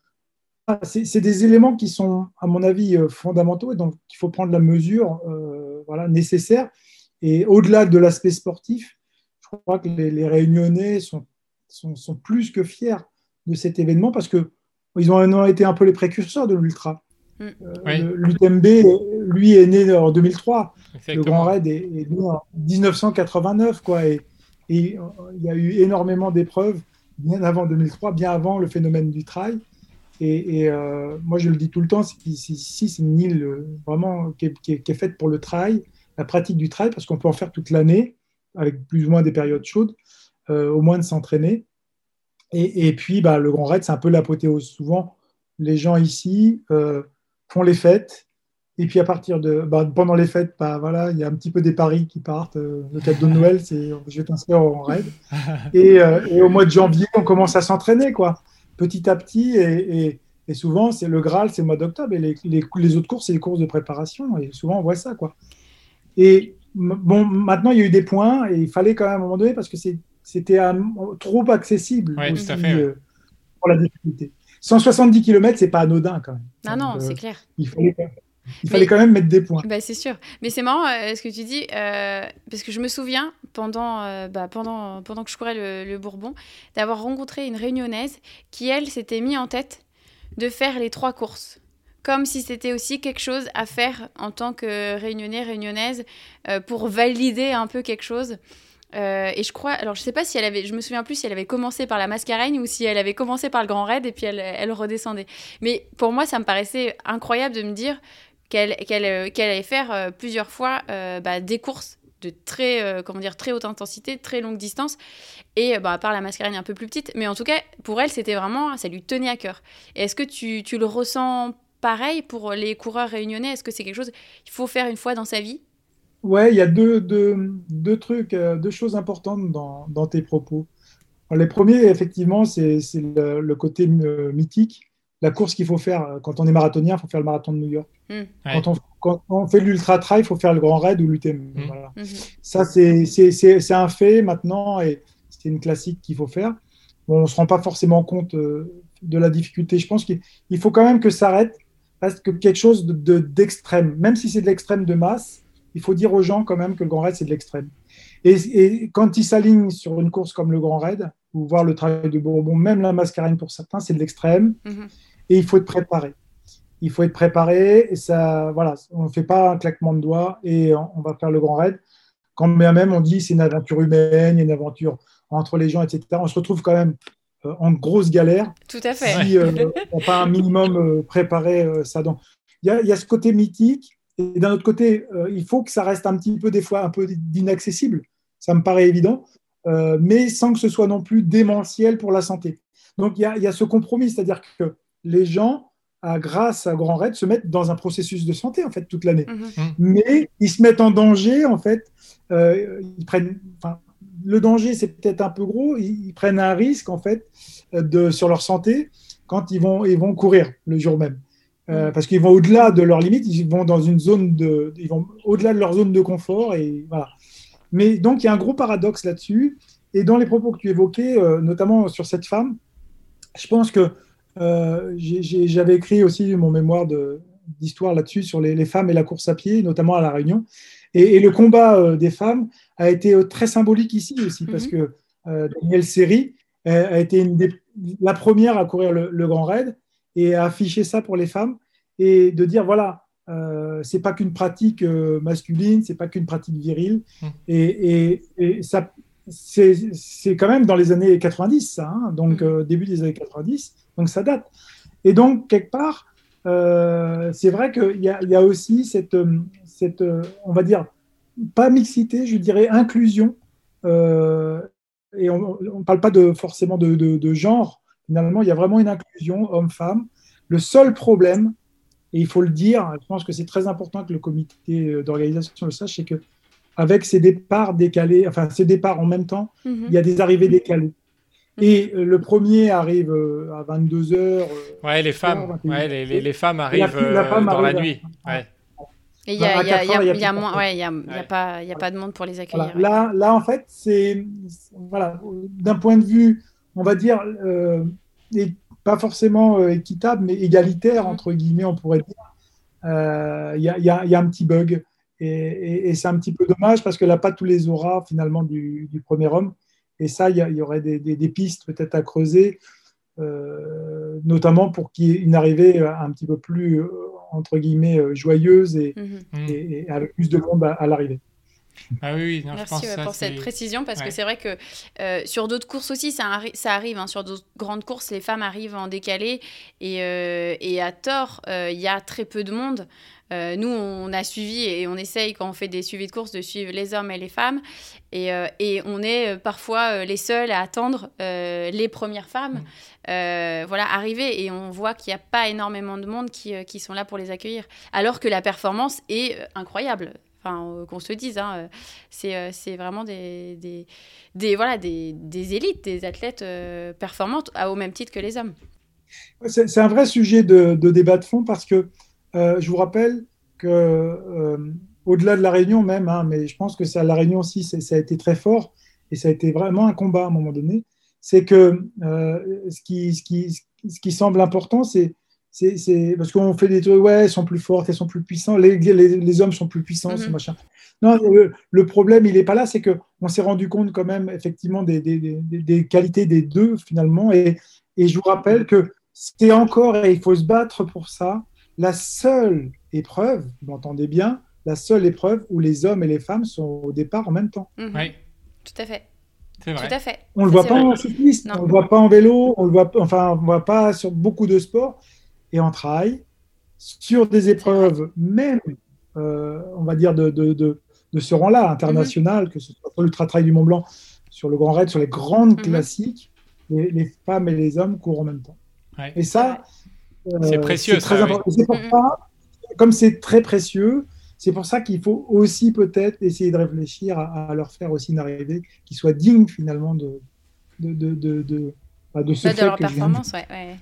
c'est des éléments qui sont, à mon avis, euh, fondamentaux et donc il faut prendre la mesure euh, voilà, nécessaire. Et au-delà de l'aspect sportif, je crois que les, Réunionnais sont, sont, plus que fiers de cet événement parce qu'ils ont, été un peu les précurseurs de l'Ultra. Mm. Euh, L'UTMB, lui, est né en 2003. Le Grand Raid est, né en 1989. Quoi, et, et il y a eu énormément d'épreuves bien avant 2003, bien avant le phénomène du trail. Et, euh, moi, je le dis tout le temps, ici, c'est une île euh, vraiment qui est, faite pour le trail, la pratique du trail, parce qu'on peut en faire toute l'année, avec plus ou moins des périodes chaudes, euh, au moins de s'entraîner. Et, puis, bah, le Grand Raid, c'est un peu l'apothéose. Souvent, les gens ici font les fêtes. Et puis à partir de bah, pendant les fêtes, bah, voilà, il y a un petit peu des paris qui partent. le cadeau de Noël, c'est je vais t'inscrire en raid. Et, et, au mois de janvier, on commence à s'entraîner, quoi, petit à petit. Et, et souvent, c'est le Graal, c'est le mois d'octobre. Et les, les, autres courses, c'est les courses de préparation. Et souvent, on voit ça. Quoi. Et bon, maintenant, il y a eu des points. Et il fallait quand même à un moment donné, parce que c'était trop accessible aussi, euh, pour la difficulté. 170 km, c'est pas anodin quand même. Ah non, c'est euh, clair. Il fallait, il fallait quand même mettre des points. Bah, c'est sûr. Mais c'est marrant euh, ce que tu dis, parce que je me souviens, pendant, bah, pendant, pendant que je courais le, le Bourbon, d'avoir rencontré une réunionnaise qui, elle, s'était mis en tête de faire les trois courses. Comme si c'était aussi quelque chose à faire en tant que réunionnais, réunionnaise, euh, pour valider un peu quelque chose. Euh, et je crois, alors je sais pas si elle avait, je me souviens plus si elle avait commencé par la mascarène ou si elle avait commencé par le grand raid et puis elle, elle redescendait. Mais pour moi, ça me paraissait incroyable de me dire qu'elle qu'elle euh, allait faire plusieurs fois bah, des courses de très, euh, comment dire, très haute intensité, très longue distance. Et bah, à part la mascarine un peu plus petite, mais en tout cas, pour elle, c'était vraiment, ça lui tenait à cœur. Est-ce que tu, tu, le ressens pareil pour les coureurs réunionnais? Est-ce que c'est quelque chose qu'il faut faire une fois dans sa vie? Ouais, il y a deux, deux, deux, trucs, euh, deux choses importantes dans, dans tes propos. les premiers, effectivement, c'est le, côté euh, mythique la course qu'il faut faire quand on est marathonien, il faut faire le marathon de New York. Hmm. Quand, on, fait l'ultra trail, il faut faire le grand raid ou l'UTM. Hmm. Hmm. Ça, c'est un fait maintenant et c'est une classique qu'il faut faire. on ne se rend pas forcément compte euh, de la difficulté. Je pense qu'il faut quand même que ça arrête parce que quelque chose d'extrême, de, même si c'est de l'extrême de masse, il faut dire aux gens quand même que le grand raid, c'est de l'extrême. Et, quand ils s'alignent sur une course comme le grand raid, ou voir le travail de Bourbon, même la mascarine pour certains, c'est de l'extrême et il faut être préparé. Il faut être préparé et ça, voilà, on ne fait pas un claquement de doigts et on, va faire le grand raid. Quand même on dit c'est une aventure humaine, une aventure entre les gens, etc. On se retrouve quand même euh, en grosse galère. Tout à fait. Si euh, on n'a pas un minimum euh, préparé ça. Donc, il y, a ce côté mythique et d'un autre côté, il faut que ça reste un petit peu des fois un peu d'inaccessible. Ça me paraît évident, mais sans que ce soit non plus démentiel pour la santé. Donc il y, y, a ce compromis, c'est-à-dire que les gens, grâce à Grand Raid, se mettent dans un processus de santé en fait toute l'année. Mhm. Mhm. Mais ils se mettent en danger en fait. Euh, ils prennent, le danger c'est peut-être un peu gros. Ils, prennent un risque en fait de, sur leur santé quand ils vont, ils vont courir le jour même. Euh, mhm. parce qu'ils vont au-delà de leurs limites, ils vont dans une zone de, ils vont au-delà de leur zone de confort et voilà. Mais donc il y a un gros paradoxe là-dessus. Et dans les propos que tu évoquais, euh, notamment sur cette femme, je pense que euh, j'avais écrit aussi mon mémoire d'histoire là-dessus sur les, femmes et la course à pied, notamment à La Réunion. Et, le combat euh, des femmes a été euh, très symbolique ici aussi, parce mhm. que Danielle Seri a été une la première à courir le, Grand Raid et à afficher ça pour les femmes et de dire voilà, c'est pas qu'une pratique masculine, c'est pas qu'une pratique virile. Mhm. Et, et, ça, c'est quand même dans les années 90, ça, hein, donc mhm. début des années 90. Donc ça date. Et donc, quelque part, euh, c'est vrai qu'il y, y, a aussi cette, cette, on va dire, pas mixité, je dirais inclusion. Euh, et on ne parle pas de, forcément de, de, genre. Finalement, il y a vraiment une inclusion homme-femme. Le seul problème, et il faut le dire, je pense que c'est très important que le comité d'organisation le sache, c'est que avec ces départs décalés, enfin ces départs en même temps, mm-hmm. il y a des arrivées décalées. Et euh, le premier arrive euh, à 22h. Euh, ouais, les femmes, ouais, les, les, les, femmes arrivent dans la nuit. Ouais. Et il n'y a, y a, y a, y a, moins, ouais, y a, y a, pas, y a pas de monde pour les accueillir. Là, là, en fait, c'est voilà, d'un point de vue, on va dire, euh, et pas forcément équitable, mais égalitaire, mm-hmm. entre guillemets, on pourrait dire. Il y, a, y, a, y, a, un petit bug. Et, et, et c'est un petit peu dommage parce que là, pas tous les auras finalement du, du premier homme. Et ça, il y, aurait des, pistes peut-être à creuser, euh, notamment pour qu'il y ait une arrivée un petit peu plus, euh, entre guillemets, euh, joyeuse et, mhm. avec plus de monde à, l'arrivée. Ah oui, Merci pour cette précision parce que c'est vrai que sur d'autres courses aussi, ça, ça arrive. Hein, sur d'autres grandes courses, les femmes arrivent en décalé et, et à tort, il y a très peu de monde. Euh, nous, on a suivi et on essaye, quand on fait des suivis de course, de suivre les hommes et les femmes. Et, euh, et on est parfois les seuls à attendre les premières femmes mm. voilà, arriver. Et on voit qu'il n'y a pas énormément de monde qui, qui, sont là pour les accueillir. Alors que la performance est incroyable. Enfin, qu'on se dise, hein, c'est vraiment des, des, des, voilà, des, des élites, des athlètes performantes, au même titre que les hommes. C'est un vrai sujet de, débat de fond parce que euh, je vous rappelle que euh, au-delà de la Réunion même, hein, mais je pense que c'est à la Réunion aussi, ça a été très fort et ça a été vraiment un combat à un moment donné. C'est que euh, ce, qui, ce, qui, ce, qui, semble important, c'est parce qu'on fait des trucs, ouais, elles sont plus fortes, elles sont plus puissantes, les, les, hommes sont plus puissants, mm-hmm. machin. Non, le, problème, il n'est pas là, c'est qu'on s'est rendu compte quand même, effectivement, des, des, des, qualités des deux, finalement. Et, et je vous rappelle que c'est encore, et il faut se battre pour ça, la seule épreuve, vous m'entendez bien, la seule épreuve où les hommes et les femmes sont au départ en même temps. Mhm. Oui, tout à fait. C'est vrai. Tout à fait. On ne le voit pas en cyclisme, on ne le voit pas en vélo, on le voit, enfin, on voit pas sur beaucoup de sports. Et en trail, sur des épreuves, même, euh, on va dire, de, de, de, de ce rang-là, international, mhm. que ce soit sur l'ultra-trail du Mont Blanc, sur le Grand Raid, sur les grandes mhm. classiques, les, les, femmes et les hommes courent en même temps. Et ça, c'est euh, précieux. Très important. comme c'est très précieux, c'est pour ça qu'il faut aussi peut-être essayer de réfléchir à, leur faire aussi une arrivée qui soit digne finalement de, de, de, de, de, bah, de ce bah, leur performance. Ouais, ouais.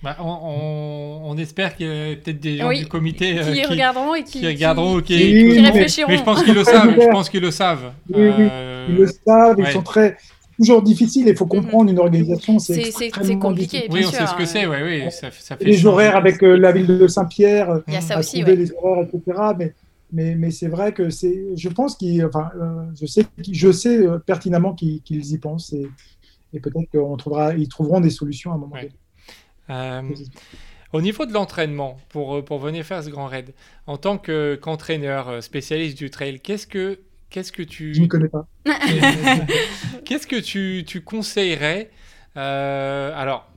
Bah, on, on, espère qu'il y a peut-être des gens du comité qui, euh, qui, regarderont et qui, qui regarderont, qui, qui réfléchiront. Mais je pense qu'ils le savent. Je pense qu'ils le savent. Oui, euh... Ils le savent. Ils sont très toujours difficile. Il faut mhm. comprendre une organisation. C'est compliqué. Oui, on sait ce que c'est. Oui, oui, ça, ça fait les horaires avec euh, la ville de Saint-Pierre, il y a ça aussi, les horaires, etc. Mais, mais, mais c'est vrai que c'est. Je pense qu'ils. Enfin, euh, je sais, je sais euh, pertinemment qu'ils y pensent et, et peut-être qu'ils trouvera, ils trouveront des solutions à un moment donné. Au niveau de l'entraînement, pour, pour venir faire ce grand raid, en tant qu'entraîneur spécialiste du trail, qu'est-ce que Qu'est-ce que tu. Je ne connais pas. Qu'est-ce que tu, tu conseillerais euh, Alors,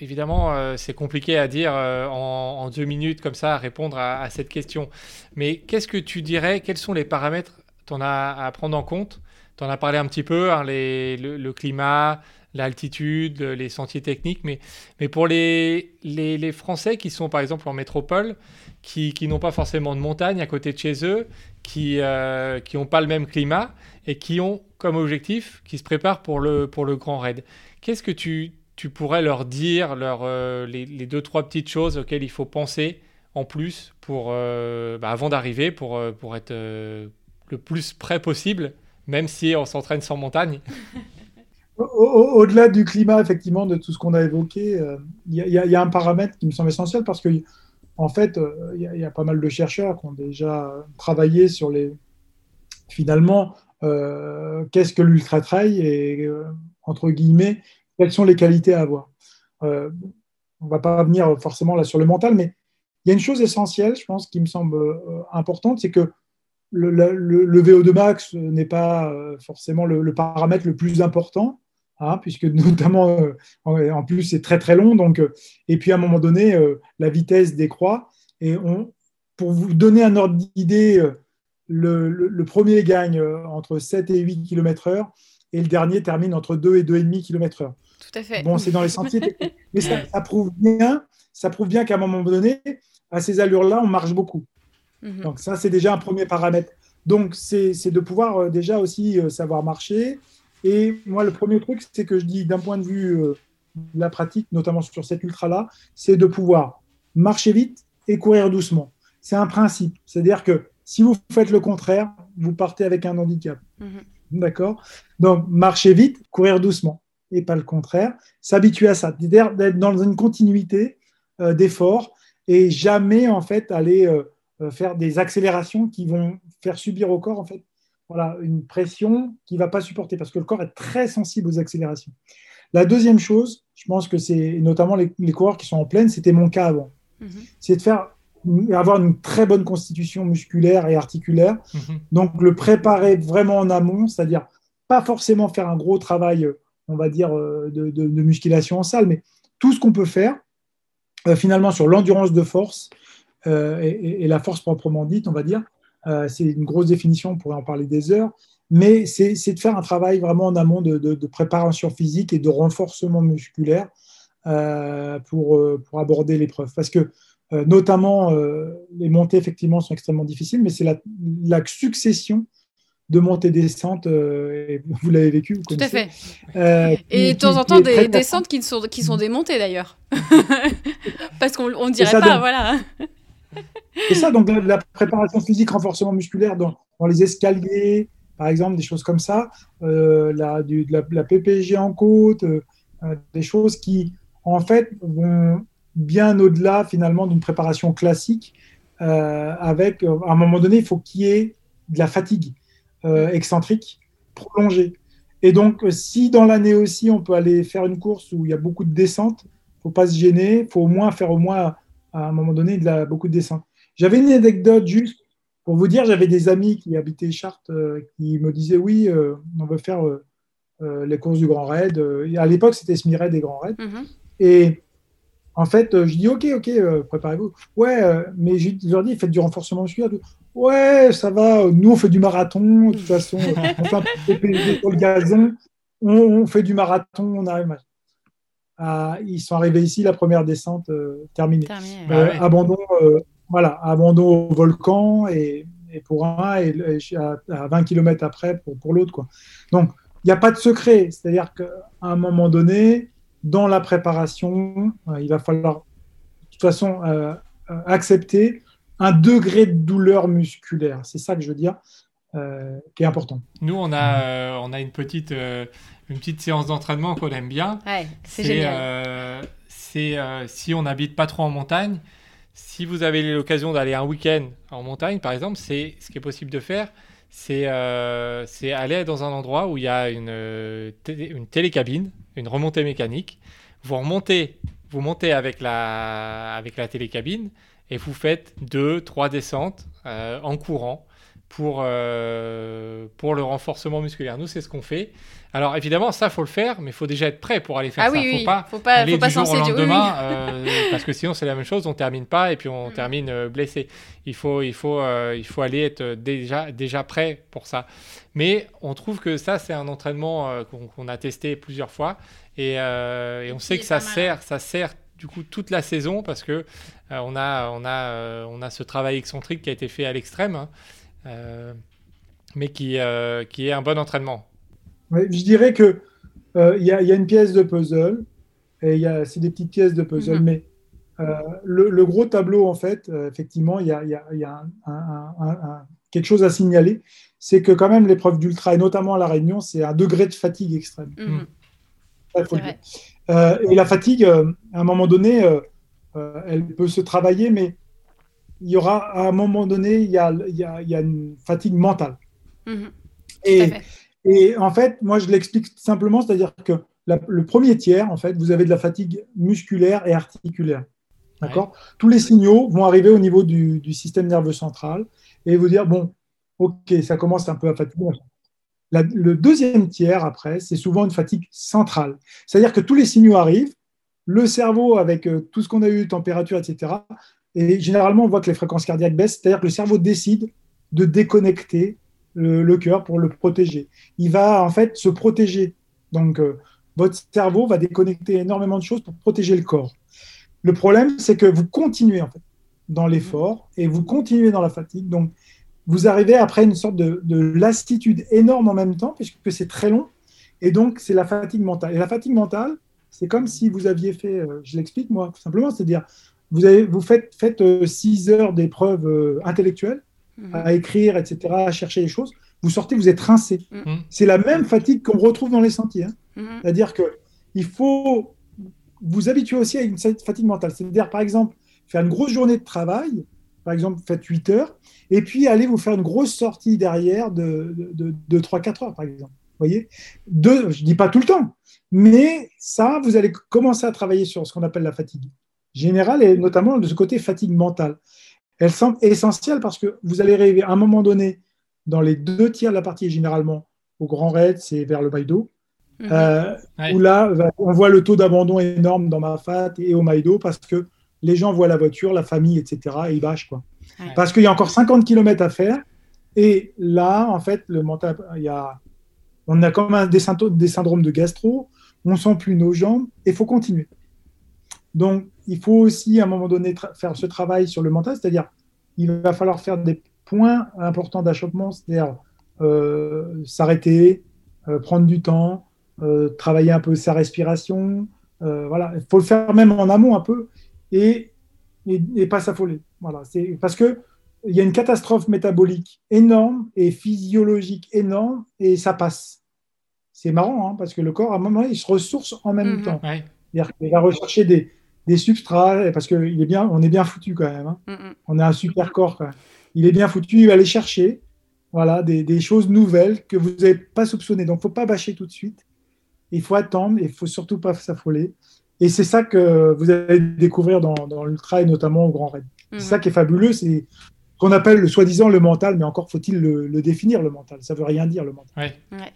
évidemment, euh, c'est compliqué à dire euh, en, deux minutes comme ça, à répondre à, cette question. Mais qu'est-ce que tu dirais Quels sont les paramètres qu'on as à prendre en compte? Tu en as parlé un petit peu, hein, les, le, climat, l'altitude, les sentiers techniques. Mais, mais pour les, les, les, Français qui sont par exemple en métropole, qui, qui n'ont pas forcément de montagne à côté de chez eux, qui euh, n'ont pas le même climat et qui ont comme objectif, qui se préparent pour le, pour le grand raid. Qu'est-ce que tu, tu pourrais leur dire, leur, euh, les, les, deux, trois petites choses auxquelles il faut penser en plus pour, euh, bah, avant d'arriver pour, pour être le plus prêt possible, même si on s'entraîne sans montagne? Au-delà du climat, effectivement, de tout ce qu'on a évoqué, il y, a un paramètre qui me semble essentiel parce que en fait, euh, il y, a pas mal de chercheurs qui ont déjà travaillé sur les. Finalement, euh, qu'est-ce que l'ultra trail et, euh, entre guillemets, quelles sont les qualités à avoir On ne va pas venir forcément là sur le mental, mais il y a une chose essentielle, je pense, qui me semble importante, c'est que le, VO2 max n'est pas forcément le, paramètre le plus important, Hein, puisque notamment, euh, en plus, c'est très très long. Donc, euh, et puis à un moment donné, euh, la vitesse décroît. Et on, pour vous donner un ordre d'idée, le, premier gagne entre 7 et 8 km/h et le dernier termine entre 2 et 2,5 km/h. Tout à fait. Bon, c'est dans les sentiers. mais ça, prouve bien, ça prouve bien qu'à un moment donné, à ces allures-là, on marche beaucoup. Mhm. Donc ça, c'est déjà un premier paramètre. Donc c'est de pouvoir déjà aussi savoir marcher, et moi, le premier truc, c'est que je dis d'un point de vue euh, de la pratique, notamment sur cette ultra-là, c'est de pouvoir marcher vite et courir doucement. C'est un principe. C'est-à-dire que si vous faites le contraire, vous partez avec un handicap. Mhm. D'accord? Donc, marcher vite, courir doucement. Et pas le contraire. S'habituer à ça. C'est-à-dire d'être dans une continuité euh, d'efforts et jamais, en fait, aller euh, faire des accélérations qui vont faire subir au corps, en fait, voilà, une pression qu'il ne va pas supporter parce que le corps est très sensible aux accélérations. La deuxième chose, je pense que c'est notamment les, coureurs qui sont en pleine, c'était mon cas avant, mhm. c'est de faire avoir une très bonne constitution musculaire et articulaire. Mhm. Donc le préparer vraiment en amont, c'est-à-dire pas forcément faire un gros travail, on va dire, euh, de, musculation en salle, mais tout ce qu'on peut faire euh, finalement sur l'endurance de force et, la force proprement dite, on va dire. C'est une grosse définition, on pourrait en parler des heures, mais c'est de faire un travail vraiment en amont de, de, préparation physique et de renforcement musculaire pour, pour aborder l'épreuve. Parce que notamment, les montées, effectivement, sont extrêmement difficiles, mais c'est la, la, succession de montées-descentes, euh, vous l'avez vécu, vous Tout à fait. Euh, et de temps en temps, des descentes qui sont, qui sont des montées d'ailleurs. Parce qu'on ne dirait pas, voilà. et ça, donc la, préparation physique, renforcement musculaire dans, les escaliers, par exemple, des choses comme ça, euh, la, du, PPG en côte, des choses qui, en fait, vont bien au-delà finalement d'une préparation classique, avec, à un moment donné, il faut qu'il y ait de la fatigue. Euh, excentrique prolongée. Et donc, euh, si dans l'année aussi, on peut aller faire une course où il y a beaucoup de descentes, faut pas se gêner, il faut au moins faire au moins à un moment donné de la, beaucoup de descentes. J'avais une anecdote juste pour vous dire, j'avais des amis qui habitaient Chartres euh, qui me disaient oui, on veut faire les courses du Grand Raid. à l'époque, c'était Smired des Grands Raids. Mm-hmm. Et en fait, je dis ok, ok, préparez-vous. Ouais, mais je leur dis faites du renforcement musculaire. Ouais, ça va. Nous, on fait du marathon. De toute façon, on fait un peu sur le gazon. On, fait du marathon. On arrive. À... ils sont arrivés ici, la première descente euh, terminée. Euh, ah abandon, euh, voilà, abandon au volcan et, pour un et, à, 20 km après pour, pour l'autre. Quoi. Donc, il n'y a pas de secret. C'est-à-dire qu'à un moment donné, dans la préparation, il va falloir de toute façon accepter un degré de douleur musculaire. C'est ça que je veux dire, euh, qui est important. Nous, on a, euh, on a une, petite, euh, une petite séance d'entraînement qu'on aime bien. c'est génial. c'est si on n'habite pas trop en montagne, si vous avez l'occasion d'aller un week-end en montagne, par exemple, c'est ce qui est possible de faire. C'est aller dans un endroit où il y a une, une télécabine, une remontée mécanique. Vous remontez, vous montez avec la, avec la télécabine et vous faites deux, trois descentes euh, en courant pour, euh, pour le renforcement musculaire. Nous, c'est ce qu'on fait. Alors, évidemment, ça, faut le faire, mais il faut déjà être prêt pour aller faire ah ça. Il ne faut pas, faut pas, aller faut pas du jour au lendemain, euh, parce que sinon, c'est la même chose, on termine pas et puis on mm. termine blessé. Il faut, il, faut, il faut aller être déjà, déjà prêt pour ça. Mais on trouve que ça, c'est un entraînement qu'on a testé plusieurs fois et, et on sait que ça sert, ça sert du coup toute la saison parce que euh, on, a, on, a, euh, on a ce travail excentrique qui a été fait à l'extrême, hein, euh, mais qui, qui est un bon entraînement. je dirais que il y, y, a une pièce de puzzle et c'est des petites pièces de puzzle, mhm. mais le, gros tableau, en fait, effectivement, il y a, y a un, quelque chose à signaler, c'est que quand même l'épreuve d'ultra, et notamment à La Réunion, c'est un degré de fatigue extrême. Mhm. Euh, et la fatigue, euh, à un moment donné, euh, elle peut se travailler, mais il y aura à un moment donné, il y a, il y a, il y a une fatigue mentale. Mhm. et, et, en fait, moi, je l'explique simplement, c'est-à-dire que le premier tiers, en fait, vous avez de la fatigue musculaire et articulaire. D'accord Tous les signaux vont arriver au niveau du, du, système nerveux central et vous dire, bon, ok, ça commence un peu à fatiguer le deuxième tiers, après, c'est souvent une fatigue centrale. C'est-à-dire que tous les signaux arrivent, le cerveau, avec euh, tout ce qu'on a eu, température, etc., et généralement, on voit que les fréquences cardiaques baissent, c'est-à-dire que le cerveau décide de déconnecter le, cœur pour le protéger. Il va en fait se protéger. Donc, euh, votre cerveau va déconnecter énormément de choses pour protéger le corps. Le problème, c'est que vous continuez en fait dans l'effort et vous continuez dans la fatigue. Donc, vous arrivez après une sorte de, lassitude énorme en même temps, puisque c'est très long, et donc c'est la fatigue mentale. Et la fatigue mentale, c'est comme si vous aviez fait, euh, je l'explique moi, tout simplement, c'est-à-dire, vous, avez, vous faites, faites euh, six heures d'épreuves euh, intellectuelles, mhm. à écrire, etc., à chercher les choses, vous sortez, vous êtes rincé. Mhm. C'est la même fatigue qu'on retrouve dans les sentiers. Hein. Mhm. C'est-à-dire que il faut vous habituer aussi à une fatigue mentale. C'est-à-dire, par exemple, faire une grosse journée de travail, par exemple, faites 8 heures, et puis allez vous faire une grosse sortie derrière de, de, de, 3-4 heures, par exemple. Vous voyez? Je ne dis pas tout le temps, mais ça, vous allez commencer à travailler sur ce qu'on appelle la fatigue générale, et notamment de ce côté fatigue mentale. Elle semble essentielle parce que vous allez arriver à un moment donné, dans les deux tiers de la partie, généralement, au Grand Raid, c'est vers le Maïdo, mhm. euh, où là, on voit le taux d'abandon énorme dans ma fat et au Maïdo parce que les gens voient la voiture, la famille, etc. et ils bâchent. Quoi. Parce qu'il y a encore 50 km à faire. Et là, en fait, le mental, il y a, on a comme un, des, des syndromes de gastro, on sent plus nos jambes et il faut continuer. Donc, il faut aussi, à un moment donné, faire ce travail sur le mental, c'est-à-dire, il va falloir faire des points importants d'achoppement, c'est-à-dire euh, s'arrêter, euh, prendre du temps, euh, travailler un peu sa respiration. voilà, il faut le faire même en amont un peu et, et, pas s'affoler. Voilà, c'est parce que il y a une catastrophe métabolique énorme et physiologique énorme et ça passe. C'est marrant hein, parce que le corps, à un moment, il se ressource en même mhm. temps. Il va rechercher des, des substrats, parce qu'on est, bien, on est bien foutu quand même. Hein. Mm, mm. On a un super corps. Il est bien foutu, il va aller chercher voilà, des, choses nouvelles que vous n'avez pas soupçonnées. Donc, il ne faut pas bâcher tout de suite. Il faut attendre, il ne faut surtout pas s'affoler. Et c'est ça que vous allez découvrir dans, dans l'ultra et notamment au Grand Raid. C'est ça mm-hmm. qui est fabuleux, c'est ce qu'on appelle le soi-disant le mental, mais encore faut-il le, définir le mental. Ça veut rien dire le mental. Ouais.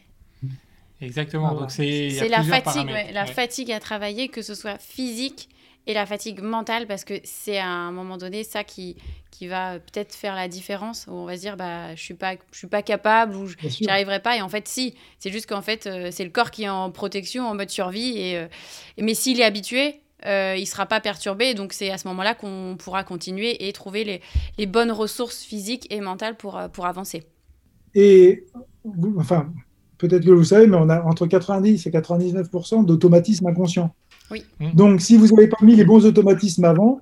Exactement. Donc c'est la fatigue, la fatigue à travailler, que ce soit physique et la fatigue mentale parce que c'est à un moment donné ça qui, qui va peut-être faire la différence où on va se dire bah je suis pas je suis pas capable ou j'y arriverai pas. Et en fait si. C'est juste qu'en fait euh, c'est le corps qui est en protection en mode survie et, euh, mais s'il est habitué euh, il sera pas perturbé. Donc c'est à ce moment-là qu'on pourra continuer et trouver les, les, bonnes ressources physiques et mentales pour, pour avancer. Et enfin peut-être que vous savez mais on a entre 90 et 99% d'automatisme inconscient Mmh. Donc, si vous n'avez pas mis les bons automatismes avant,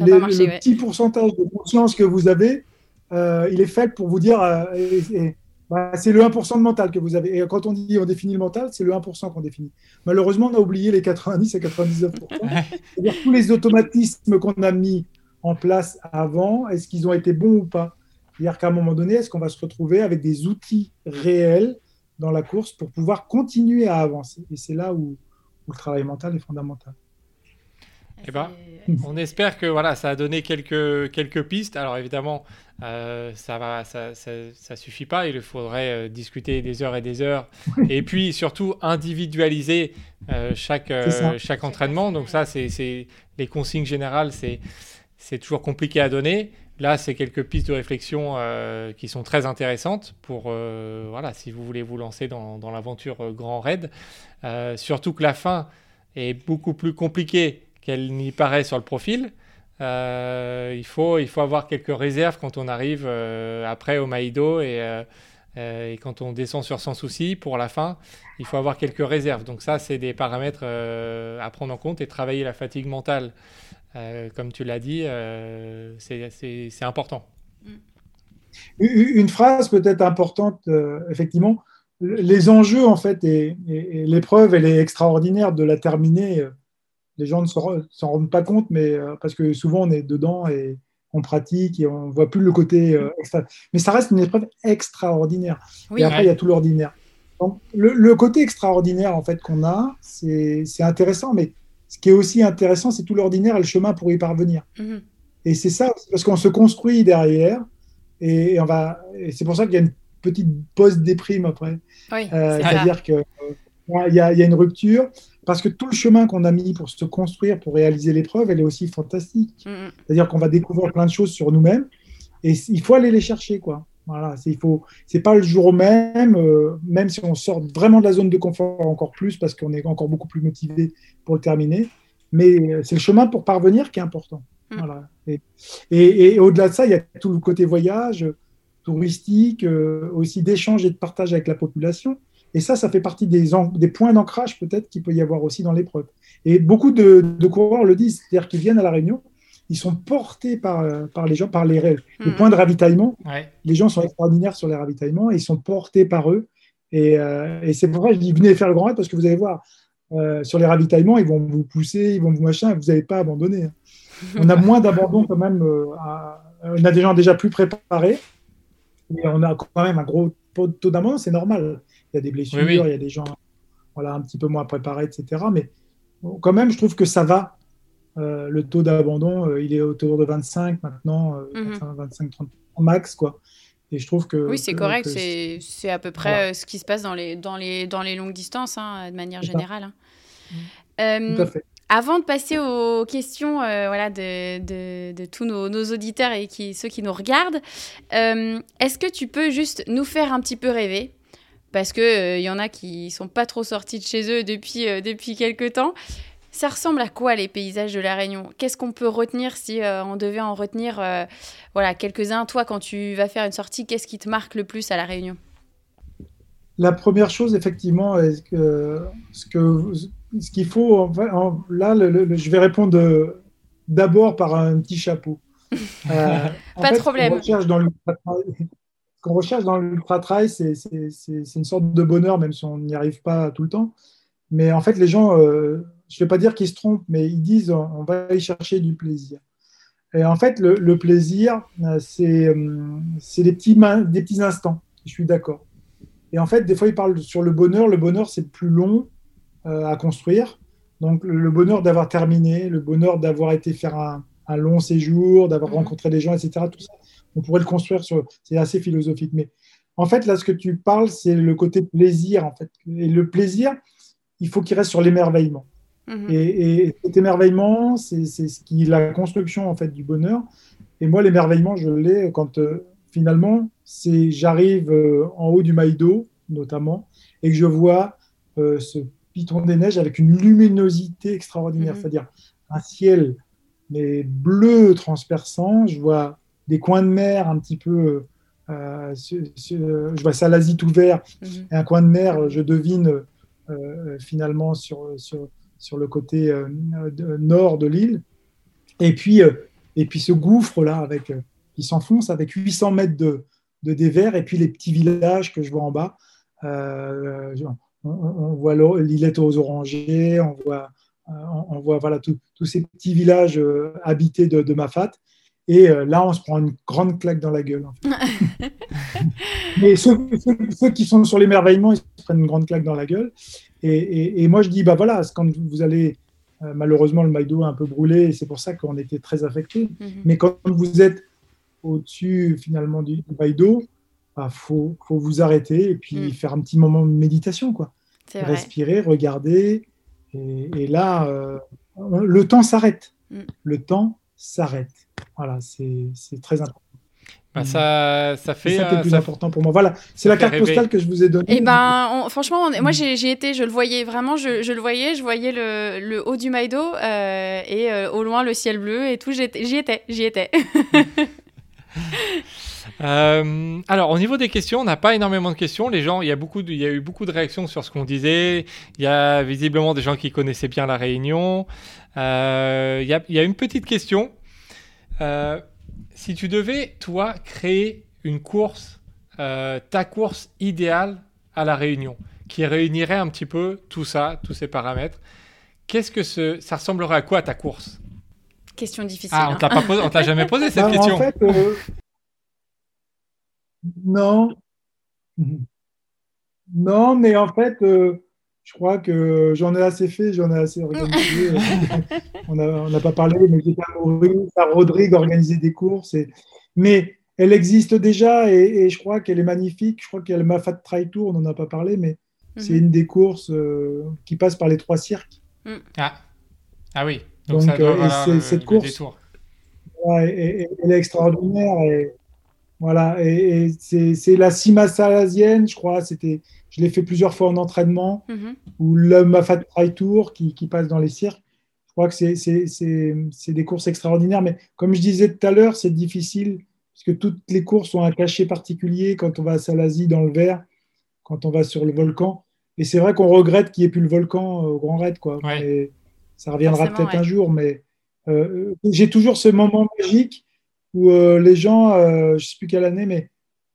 le petit pourcentage de conscience que vous avez, euh, il est fait pour vous dire euh, bah, c'est le 1% de mental que vous avez. Et quand on dit on définit le mental, c'est le 1% qu'on définit. Malheureusement, on a oublié les 90 et 99%. C'est-à-dire tous les automatismes qu'on a mis en place avant, est-ce qu'ils ont été bons ou pas? C'est-à-dire qu'à un moment donné, est-ce qu'on va se retrouver avec des outils réels dans la course pour pouvoir continuer à avancer? Et c'est là où, le travail mental est fondamental. Eh ben, on espère que voilà, ça a donné quelques, quelques pistes. Alors évidemment, euh, ça va, ça, ça, suffit pas. Il faudrait euh, discuter des heures et des heures. et puis surtout individualiser euh, chaque, chaque entraînement. Donc ça, c'est les consignes générales, c'est toujours compliqué à donner. Là, c'est quelques pistes de réflexion qui sont très intéressantes pour, voilà, si vous voulez vous lancer dans, l'aventure Grand Raid. Euh, surtout que la fin est beaucoup plus compliquée qu'elle n'y paraît sur le profil. Euh, il, faut, il faut avoir quelques réserves quand on arrive euh, après au Maïdo et, quand on descend sur Sans Souci pour la fin. Il faut avoir quelques réserves. Donc ça, c'est des paramètres à prendre en compte et travailler la fatigue mentale, comme tu l'as dit, c'est important. Une phrase peut-être importante, effectivement, les enjeux, en fait, et, l'épreuve, elle est extraordinaire de la terminer. Les gens ne s'en rendent pas compte, mais euh, parce que souvent on est dedans et on pratique et on ne voit plus le côté euh, extra. Mais ça reste une épreuve extraordinaire. et après, il y a tout l'ordinaire. Donc, le, côté extraordinaire, en fait, qu'on a, c'est intéressant, mais ce qui est aussi intéressant, c'est tout l'ordinaire et le chemin pour y parvenir. Mm-hmm. Et c'est ça, parce qu'on se construit derrière, et, on va. C'est pour ça qu'il y a une petite post-déprime après. Euh, c'est-à-dire qu'il euh, y, a, une rupture, parce que tout le chemin qu'on a mis pour se construire, pour réaliser l'épreuve, elle est aussi fantastique. Mm. C'est-à-dire qu'on va découvrir plein de choses sur nous-mêmes, et il faut aller les chercher, quoi. Voilà, c'est faut, c'est pas le jour même, euh, même si on sort vraiment de la zone de confort encore plus parce qu'on est encore beaucoup plus motivé pour le terminer. Mais c'est le chemin pour parvenir qui est important. Mm. Voilà. Et, et au-delà de ça, il y a tout le côté voyage, touristique, euh, aussi d'échange et de partage avec la population. Et ça, ça fait partie des, des points d'ancrage peut-être qu'il peut y avoir aussi dans l'épreuve. Et beaucoup de, coureurs le disent, c'est-à-dire qu'ils viennent à la Réunion, ils sont portés par, euh, par les gens, par les, les hmm. points de ravitaillement. Les gens sont extraordinaires sur les ravitaillements et ils sont portés par eux. Et, euh, et c'est pour ça que je dis venez faire le grand raid parce que vous allez voir, sur les ravitaillements, ils vont vous pousser, ils vont vous machin, vous n'allez pas abandonner. Hein. On a moins d'abandon quand même. on a des gens déjà plus préparés on a quand même un gros taux d'amende, c'est normal. Il y a des blessures, il y a des gens voilà, un petit peu moins préparés, etc. Mais quand même, je trouve que ça va. Euh, le taux d'abandon, euh, il est autour de 25 maintenant, 25-30 euh, mhm. max, quoi. Et je trouve que. Oui, c'est correct. C'est à peu près ce qui se passe dans les, dans les, dans les longues distances, hein, de manière générale. Hein. Tout à fait. Avant de passer aux questions voilà, de, de, tous nos, nos, auditeurs et qui, ceux qui nous regardent, est-ce que tu peux juste nous faire un petit peu rêver? Parce qu'il il y en a qui sont pas trop sortis de chez eux depuis, depuis quelques temps. Ça ressemble à quoi les paysages de la Réunion? Qu'est-ce qu'on peut retenir si euh, on devait en retenir euh, voilà, quelques-uns? Toi, quand tu vas faire une sortie, qu'est-ce qui te marque le plus à la Réunion? La première chose, effectivement, est que, ce que ce qu'il faut, là, je vais répondre d'abord par un petit chapeau. Euh, Pas de problème. Ce qu'on recherche dans l'ultra-trail, c'est une sorte de bonheur, même si on n'y arrive pas tout le temps. Mais en fait, les gens je ne vais pas dire qu'ils se trompent, mais ils disent on va aller chercher du plaisir. Et en fait, le, plaisir, euh, euh, c'est des petits, des petits instants. Je suis d'accord. Et en fait, des fois, ils parlent sur le bonheur. Le bonheur, c'est plus long euh, à construire. Donc, le, bonheur d'avoir terminé, le bonheur d'avoir été faire un, long séjour, d'avoir mhm. rencontré des gens, etc. Tout ça, on pourrait le construire sur. C'est assez philosophique. Mais en fait, là, ce que tu parles, c'est le côté plaisir. En fait. Et le plaisir, il faut qu'il reste sur l'émerveillement. Mhm. Et, cet émerveillement, c'est ce qui la construction en fait du bonheur. Et moi, l'émerveillement, je l'ai quand euh, finalement, c'est j'arrive euh, en haut du Maïdo, notamment, et que je vois euh, ce piton des neiges avec une luminosité extraordinaire, mhm. c'est-à-dire un ciel mais bleu transperçant. Je vois des coins de mer un petit peu. je vois Salazie tout vert mhm. et un coin de mer, je devine finalement sur, sur sur le côté euh, nord de l'île. Et puis, euh, et puis ce gouffre-là, avec, euh, qui s'enfonce avec 800 mètres de, de dévers, et puis les petits villages que je vois en bas. on, voit l'îlette aux orangers, on voit, on, voit voilà, tous ces petits villages habités de, de Mafat. Et là, on se prend une grande claque dans la gueule. Mais ceux, ceux, qui sont sur l'émerveillement, ils se prennent une grande claque dans la gueule. Et, moi, je dis, bah voilà, quand vous allez, euh, malheureusement, le Maïdo a un peu brûlé, et c'est pour ça qu'on était très affectés. Mhm. Mais quand vous êtes au-dessus, finalement, du, Maïdo, il bah, faut, faut, vous arrêter et puis mhm. faire un petit moment de méditation, quoi. Respirer, regarder. Et, là, euh, le temps s'arrête. Mhm. Le temps s'arrête. Voilà, c'est très important. Bah, ça, ça fait. C'est ça le euh, plus important pour moi. Voilà, c'est la carte postale que je vous ai donnée. Et eh ben, franchement, moi j'ai été, je le voyais vraiment, je, je, le voyais, je voyais le, le haut du Maïdo euh, et euh, au loin le ciel bleu et tout. J'y étais, j'y étais. alors, au niveau des questions, on n'a pas énormément de questions. Les gens, il y a beaucoup, il y a eu beaucoup de réactions sur ce qu'on disait. Il y a visiblement des gens qui connaissaient bien la Réunion. il, y a, il y a une petite question. Euh, si tu devais, toi, créer une course, euh, ta course idéale à La Réunion, qui réunirait un petit peu tout ça, tous ces paramètres, qu'est-ce que ce, ça ressemblerait à quoi ta course? Question difficile. Ah, on t'a hein. t'a jamais posé cette bah, question. En fait, euh, non. Non, mais en fait, euh, je crois que j'en ai assez fait, j'en ai assez organisé. on n'a pas parlé, mais j'étais à Rodrigue organiser des courses. Et... Mais elle existe déjà et, je crois qu'elle est magnifique. Je crois qu'elle m'a fait Try Tour, on n'en a pas parlé, mais c'est mhm. une des courses euh, qui passe par les trois cirques. Mm. Ah. ah oui. Donc, euh, cette course, elle est extraordinaire. Et, voilà, et, c'est la Cima salasienne, je crois. C'était je l'ai fait plusieurs fois en entraînement, mhm. ou le Mafat Try Tour qui, passe dans les cirques. Je crois que c'est des courses extraordinaires. Mais comme je disais tout à l'heure, c'est difficile parce que toutes les courses ont un cachet particulier quand on va à Salazie dans le vert, quand on va sur le volcan. Et c'est vrai qu'on regrette qu'il n'y ait plus le volcan au Grand Raid. Quoi. ça reviendra peut-être un jour. Mais euh, j'ai toujours ce moment magique où euh, les gens, euh, je ne sais plus quelle année, mais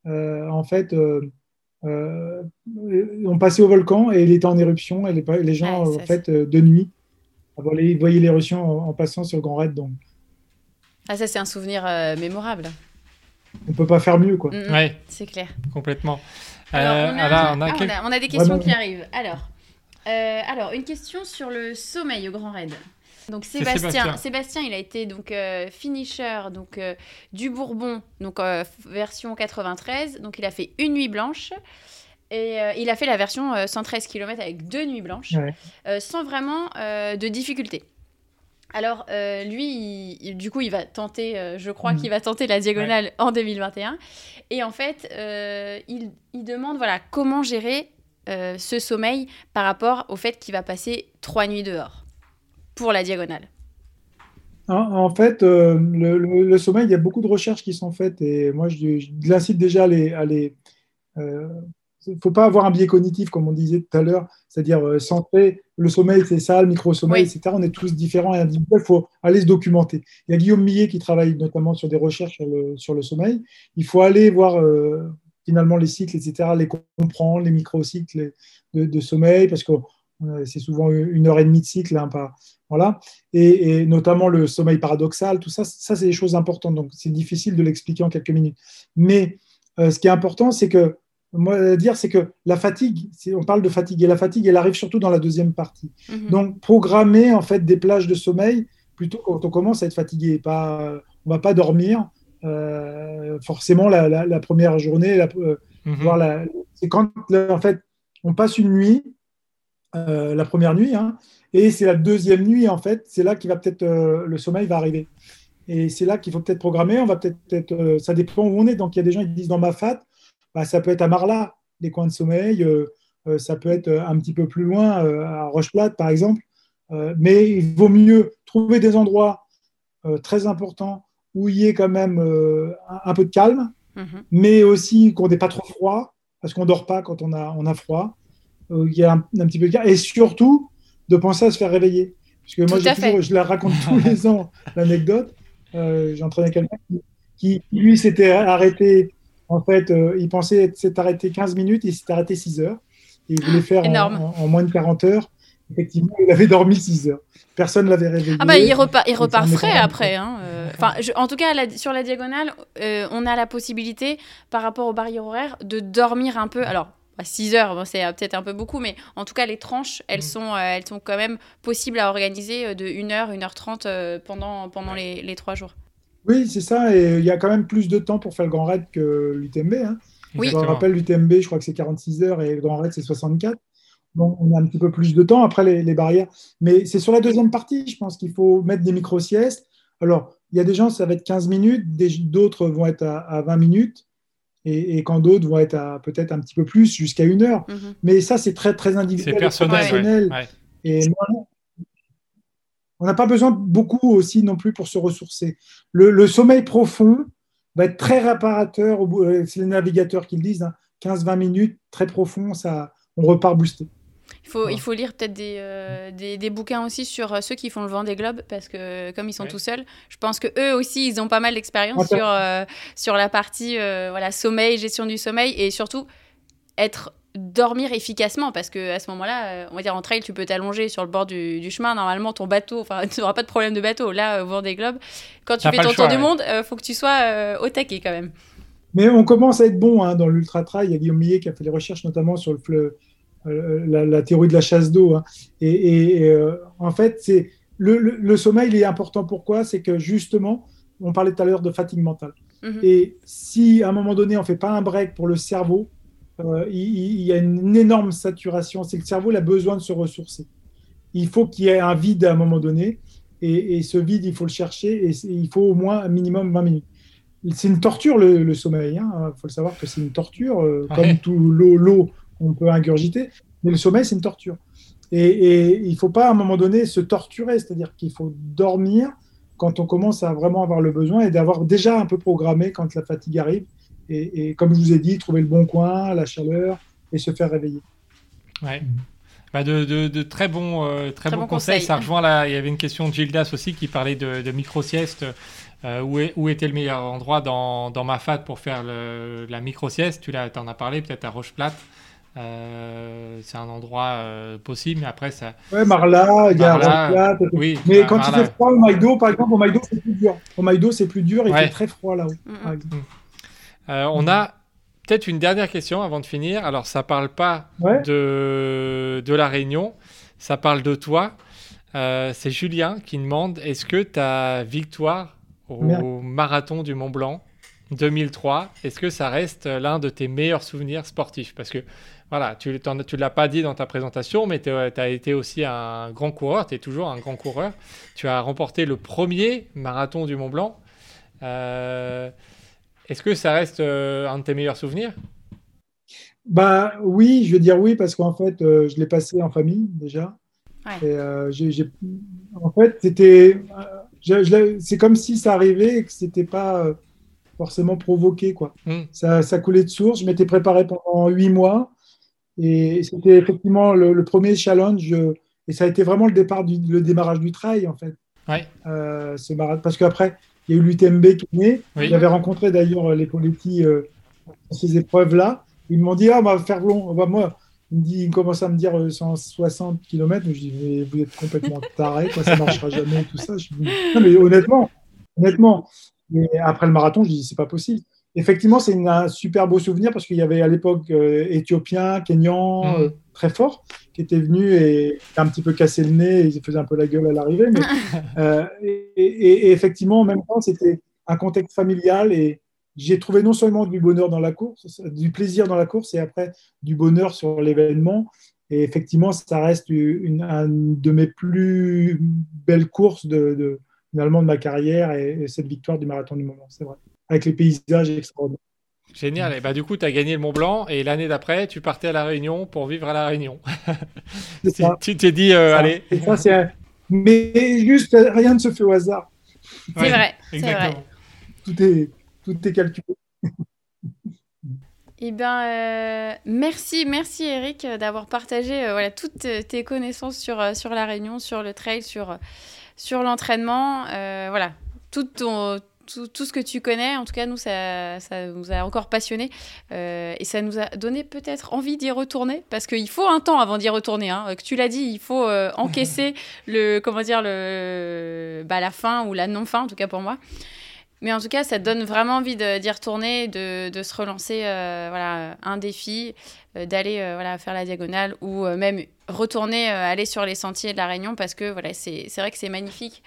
en fait, euh, on passait au volcan et il était en éruption et les, gens, en fait, euh, de nuit, voyaient l'éruption en, passant sur le Grand Raid. Donc. Ah, ça, c'est un souvenir euh, mémorable. On peut pas faire mieux, quoi. C'est clair. Complètement. Alors, on, a, on, a des questions qui arrivent. Alors, alors, une question sur le sommeil au Grand Raid. Donc Sébastien, Sébastien, il a été donc euh, finisher donc euh, du Bourbon, donc euh, version 93. Donc il a fait une nuit blanche. Et il a fait la version 113 km avec deux nuits blanches, sans vraiment de difficulté. Alors, euh, lui, il- du coup, il va tenter, euh, je crois Mm. qu'il va tenter la diagonale en 2021. Et en fait, euh, il, il demande voilà, comment gérer ce sommeil par rapport au fait qu'il va passer trois nuits dehors pour la diagonale. En, en fait, euh, le, le- le sommeil, il y a beaucoup de recherches qui sont faites et moi, je, je l'incite déjà à les. à les, euh, il faut pas avoir un biais cognitif, comme on disait tout à l'heure, c'est-à-dire euh, centrer le sommeil, c'est ça, le micro-sommeil, Oui. etc. On est tous différents et individuels, il faut aller se documenter. Il y a Guillaume Millet qui travaille notamment sur des recherches sur le, sur le sommeil. Il faut aller voir euh, finalement les cycles, etc., les comprendre, les micro-cycles de, de sommeil, parce que c'est souvent une heure et demie de cycle, hein, pas, voilà et, et notamment le sommeil paradoxal, tout ça, ça c'est des choses importantes. Donc c'est difficile de l'expliquer en quelques minutes. Mais euh, ce qui est important, c'est que moi à dire, c'est que la fatigue, on parle de fatigue, et la fatigue, elle arrive surtout dans la deuxième partie. Mhm. Donc programmer en fait des plages de sommeil plutôt quand on commence à être fatigué. Pas, on va pas dormir euh, forcément la, la- la première journée, la- euh, voir la- c'est quand en fait on passe une nuit, euh, la première nuit, hein, et c'est la deuxième nuit en fait, c'est là qu'il va peut-être euh, le sommeil va arriver. Et c'est là qu'il faut peut-être programmer. On va peut-être, euh, ça dépend où on est. Donc il y a des gens qui disent dans ma fat, bah, ça peut être à Marla, des coins de sommeil. euh, ça peut être un petit peu plus loin, à Rocheplate par exemple. Mais il vaut mieux trouver des endroits très importants où il y ait quand même un, un peu de calme, Mhm. mais aussi qu'on n'ait pas trop froid, parce qu'on ne dort pas quand on a, on a froid. Il y a un, un petit peu de calme. Et surtout, de penser à se faire réveiller. Parce que moi, toujours, je la raconte tous les ans, l'anecdote. Euh, J'entraînais quelqu'un qui, qui, lui, s'était arrêté. En fait, euh, il pensait s'être arrêté 15 minutes, il s'est arrêté 6 heures. Et il voulait faire en, énorme. en- en moins de 40 heures. Effectivement, il avait dormi 6 heures. Personne ne l'avait réveillé. Ah bah il repart, il repart frais après. hein, euh. Enfin, je- en tout cas, la- sur la diagonale, euh, on a la possibilité, par rapport aux barrières horaires, de dormir un peu. Alors, 6 heures, bon, c'est euh, peut-être un peu beaucoup, mais en tout cas, les tranches, elles, Mm. sont, euh, elles sont quand même possibles à organiser euh, de 1h, 1h30 euh, pendant, pendant les, les 3 jours. Oui, c'est ça. Et il y a quand même plus de temps pour faire le grand raid que l'UTMB. Hein. Oui. Je me rappelle, l'UTMB, je crois que c'est 46 heures et le Grand Raid, c'est 64. Donc, on a un petit peu plus de temps après les, les barrières. Mais c'est sur la deuxième partie, je pense qu'il faut mettre des micro-siestes. Alors, il y a des gens, ça va être 15 minutes, d'autres vont être à, à 20 minutes, et, et quand d'autres vont être à peut-être un petit peu plus, jusqu'à une heure. Mhm. Mais ça, c'est très, très individuel. C'est et personnel. ouais. personnel. Ouais. Et moi, on n'a pas besoin de beaucoup aussi non plus pour se ressourcer. Le, le sommeil profond va être très réparateur. au bout- euh, C'est les navigateurs qui le disent. hein. 15-20 minutes, très profond, ça, on repart boosté. Il faut, il faut lire peut-être des, euh, des, des bouquins aussi sur euh, ceux qui font le vent des globes, parce que euh, comme ils sont Ouais. tout seuls, je pense que eux aussi, ils ont pas mal d'expérience sur, euh, sur la partie euh, voilà, sommeil, gestion du sommeil, et surtout être dormir efficacement, parce que à ce moment-là, on va dire en trail, tu peux t'allonger sur le bord du, du chemin, normalement ton bateau, enfin tu n'auras pas de problème de bateau. Là, vent des globes, quand tu fais ton tour du monde, euh, faut que tu sois euh, au taquet quand même. Mais on commence à être bon hein, dans l'ultra trail. Il y a Guillaume Millet qui a fait des recherches notamment sur le, fleu- euh, la, la théorie de la chasse d'eau. hein. Et, et, et, euh, en fait, c'est le, le- le sommeil, il est important. Pourquoi? C'est que justement, on parlait tout à l'heure de fatigue mentale. Mhm. Et si à un moment donné, on fait pas un break pour le cerveau, euh, il, y a une énorme saturation. C'est que le cerveau il a besoin de se ressourcer. Il faut qu'il y ait un vide à un moment donné. Et, et ce vide, il faut le chercher. Et il faut au moins un minimum 20 minutes. C'est une torture le, le sommeil. Il faut le savoir que c'est une torture, euh, Ouais. comme tout l'eau, l'eau qu'on peut ingurgiter. Mais le sommeil, c'est une torture. Et, et il ne faut pas à un moment donné se torturer, c'est-à-dire qu'il faut dormir quand on commence à vraiment avoir le besoin et d'avoir déjà un peu programmé quand la fatigue arrive. Et, et comme je vous ai dit, trouver le bon coin, la chaleur et se faire réveiller. Ouais. Bah, de, de- de très bons, euh, très Très bons conseils. conseils. Ça rejoint là. Il y avait une question de Gildas aussi qui parlait de, de micro-sieste. Euh, où, est- où était le meilleur endroit dans, dans ma fat pour faire le- la micro-sieste? Tu l'as- en as parlé, peut-être à Rocheplate. Euh, c'est un endroit euh, possible, mais après, ça. Ouais, Marla, il y a Marla, Oui, Mais bah, quand Marla. il fait froid au Maïdo, par exemple, au Maïdo, c'est plus dur. Au Maïdo, c'est plus dur, il Ouais. fait très froid là-haut. Exemple. Euh, on a peut-être une dernière question avant de finir. Alors, ça parle pas Ouais. de, de la Réunion, ça parle de toi. Euh, c'est Julien qui demande est-ce que ta victoire au Merde. marathon du Mont Blanc 2003, est-ce que ça reste l'un de tes meilleurs souvenirs sportifs? Parce que voilà, tu ne l'as pas dit dans ta présentation, mais tu as été aussi un grand coureur, tu es toujours un grand coureur. Tu as remporté le premier marathon du Mont Blanc. Euh, est-ce que ça reste euh, un de tes meilleurs souvenirs? Bah oui, je veux dire oui parce qu'en fait, euh, je l'ai passé en famille déjà. Et, en fait, c'était, c'est comme si ça arrivait et que c'était pas forcément provoqué quoi. Hmm. Ça, ça, coulait de source. Je m'étais préparé pendant huit mois et c'était effectivement le, premier challenge. Et ça a été vraiment le départ du le démarrage du trail en fait. Ouais. parce qu'après, il y a eu l'UTMB qui est né. J'avais rencontré d'ailleurs les Poletti euh, ces épreuves-là. Ils m'ont dit, ah, on va faire long. Bah, moi, il, me dit, il commence à me dire 160 euh, km. Je dis, mais vous êtes complètement taré, quoi, ça ne marchera jamais, tout ça. Je dis, non, mais honnêtement, honnêtement. Et après le marathon, je dis, c'est pas possible effectivement, c'est un super beau souvenir parce qu'il y avait à l'époque euh, Éthiopien, Kenyan, mm. euh, très fort, qui était venu et un petit peu cassé le nez, il faisait un peu la gueule à l'arrivée. Mais, euh, et, effectivement, en même temps, c'était un contexte familial et j'ai trouvé non seulement du bonheur dans la course, du plaisir dans la course et après du bonheur sur l'événement. Et effectivement, ça reste une, de mes plus belles courses de, finalement de ma carrière et, et cette victoire du marathon du moment, c'est vrai avec les paysages extraordinaires. Génial. Et bah, du coup, tu as gagné le Mont Blanc et l'année d'après, tu partais à La Réunion pour vivre à La Réunion. tu t'es dit, euh, allez. Mais juste, rien ne se fait au hasard. C'est vrai. Exactement. Tout, est, tout est calculé. Eh bien, euh, merci, merci Eric d'avoir partagé euh, voilà, toutes tes connaissances sur, sur la Réunion, sur le trail, sur, sur l'entraînement. voilà, tout ton, tout, ce que tu connais. En tout cas, nous, ça, ça nous a encore passionné euh, et ça nous a donné peut-être envie d'y retourner parce qu'il faut un temps avant d'y retourner. Hein. Que tu l'as dit, il faut euh, encaisser le, comment dire, le, bah, la fin ou la non-fin, en tout cas pour moi. Mais en tout cas, ça donne vraiment envie d'y retourner, de, de, se relancer euh, voilà, un défi, d'aller voilà, faire la diagonale ou même retourner, aller sur les sentiers de la Réunion parce que voilà, c'est vrai que c'est magnifique.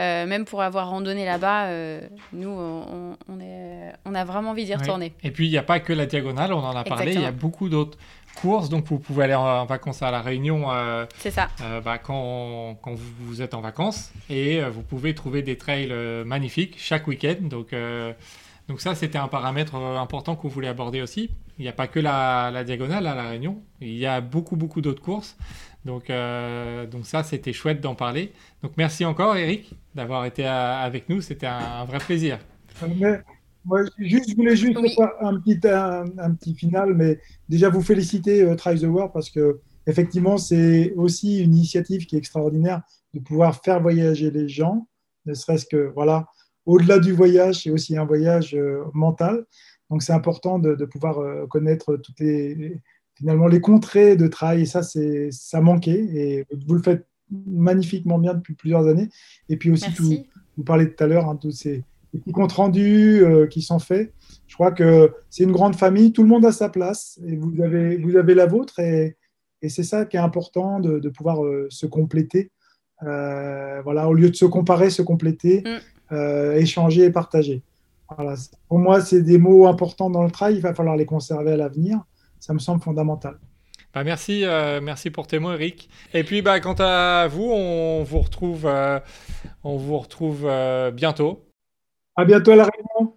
Euh, même pour avoir randonné là-bas, euh, nous, on, est, on, a vraiment envie d'y retourner. Et puis, il n'y a pas que la diagonale, on en a parlé, il y a beaucoup d'autres courses. Donc, vous pouvez aller en, vacances à La Réunion euh, C'est ça. Bah, quand, quand, vous êtes en vacances. Et vous pouvez trouver des trails magnifiques chaque week-end. Donc, donc ça, c'était un paramètre important qu'on voulait aborder aussi. Il n'y a pas que la, la, diagonale à La Réunion. Il y a beaucoup, beaucoup d'autres courses. Donc, euh, donc ça, c'était chouette d'en parler. Donc merci encore, Eric, d'avoir été avec nous. C'était un, vrai plaisir. Moi, juste, je voulais juste faire un petit, un, petit final, mais déjà vous féliciter euh, Try the World parce que effectivement, c'est aussi une initiative qui est extraordinaire de pouvoir faire voyager les gens, ne serait-ce que voilà, au-delà du voyage, c'est aussi un voyage euh, mental. Donc c'est important de, de pouvoir connaître toutes les finalement les contrées de travail, et ça, c'est, ça manquait. Et vous le faites magnifiquement bien depuis plusieurs années. Et puis aussi, tout, vous parlez tout à l'heure, hein, tous ces petits comptes rendus euh, qui sont faits. Je crois que c'est une grande famille, tout le monde a sa place, et vous avez, vous avez la vôtre, et, et c'est ça qui est important de, de pouvoir euh, se compléter. Euh, voilà, au lieu de se comparer, se compléter, mm. échanger et partager. Voilà. Pour moi, c'est des mots importants dans le travail, il va falloir les conserver à l'avenir ça me semble fondamental. Bah merci, euh, merci pour tes mots, Eric. Et puis, bah, quant à vous, on vous retrouve, euh, on vous retrouve euh, bientôt. À bientôt à la réunion.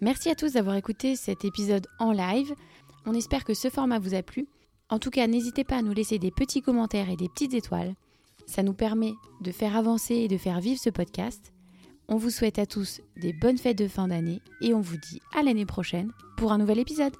Merci à tous d'avoir écouté cet épisode en live. On espère que ce format vous a plu. En tout cas, n'hésitez pas à nous laisser des petits commentaires et des petites étoiles. Ça nous permet de faire avancer et de faire vivre ce podcast. On vous souhaite à tous des bonnes fêtes de fin d'année et on vous dit à l'année prochaine pour un nouvel épisode.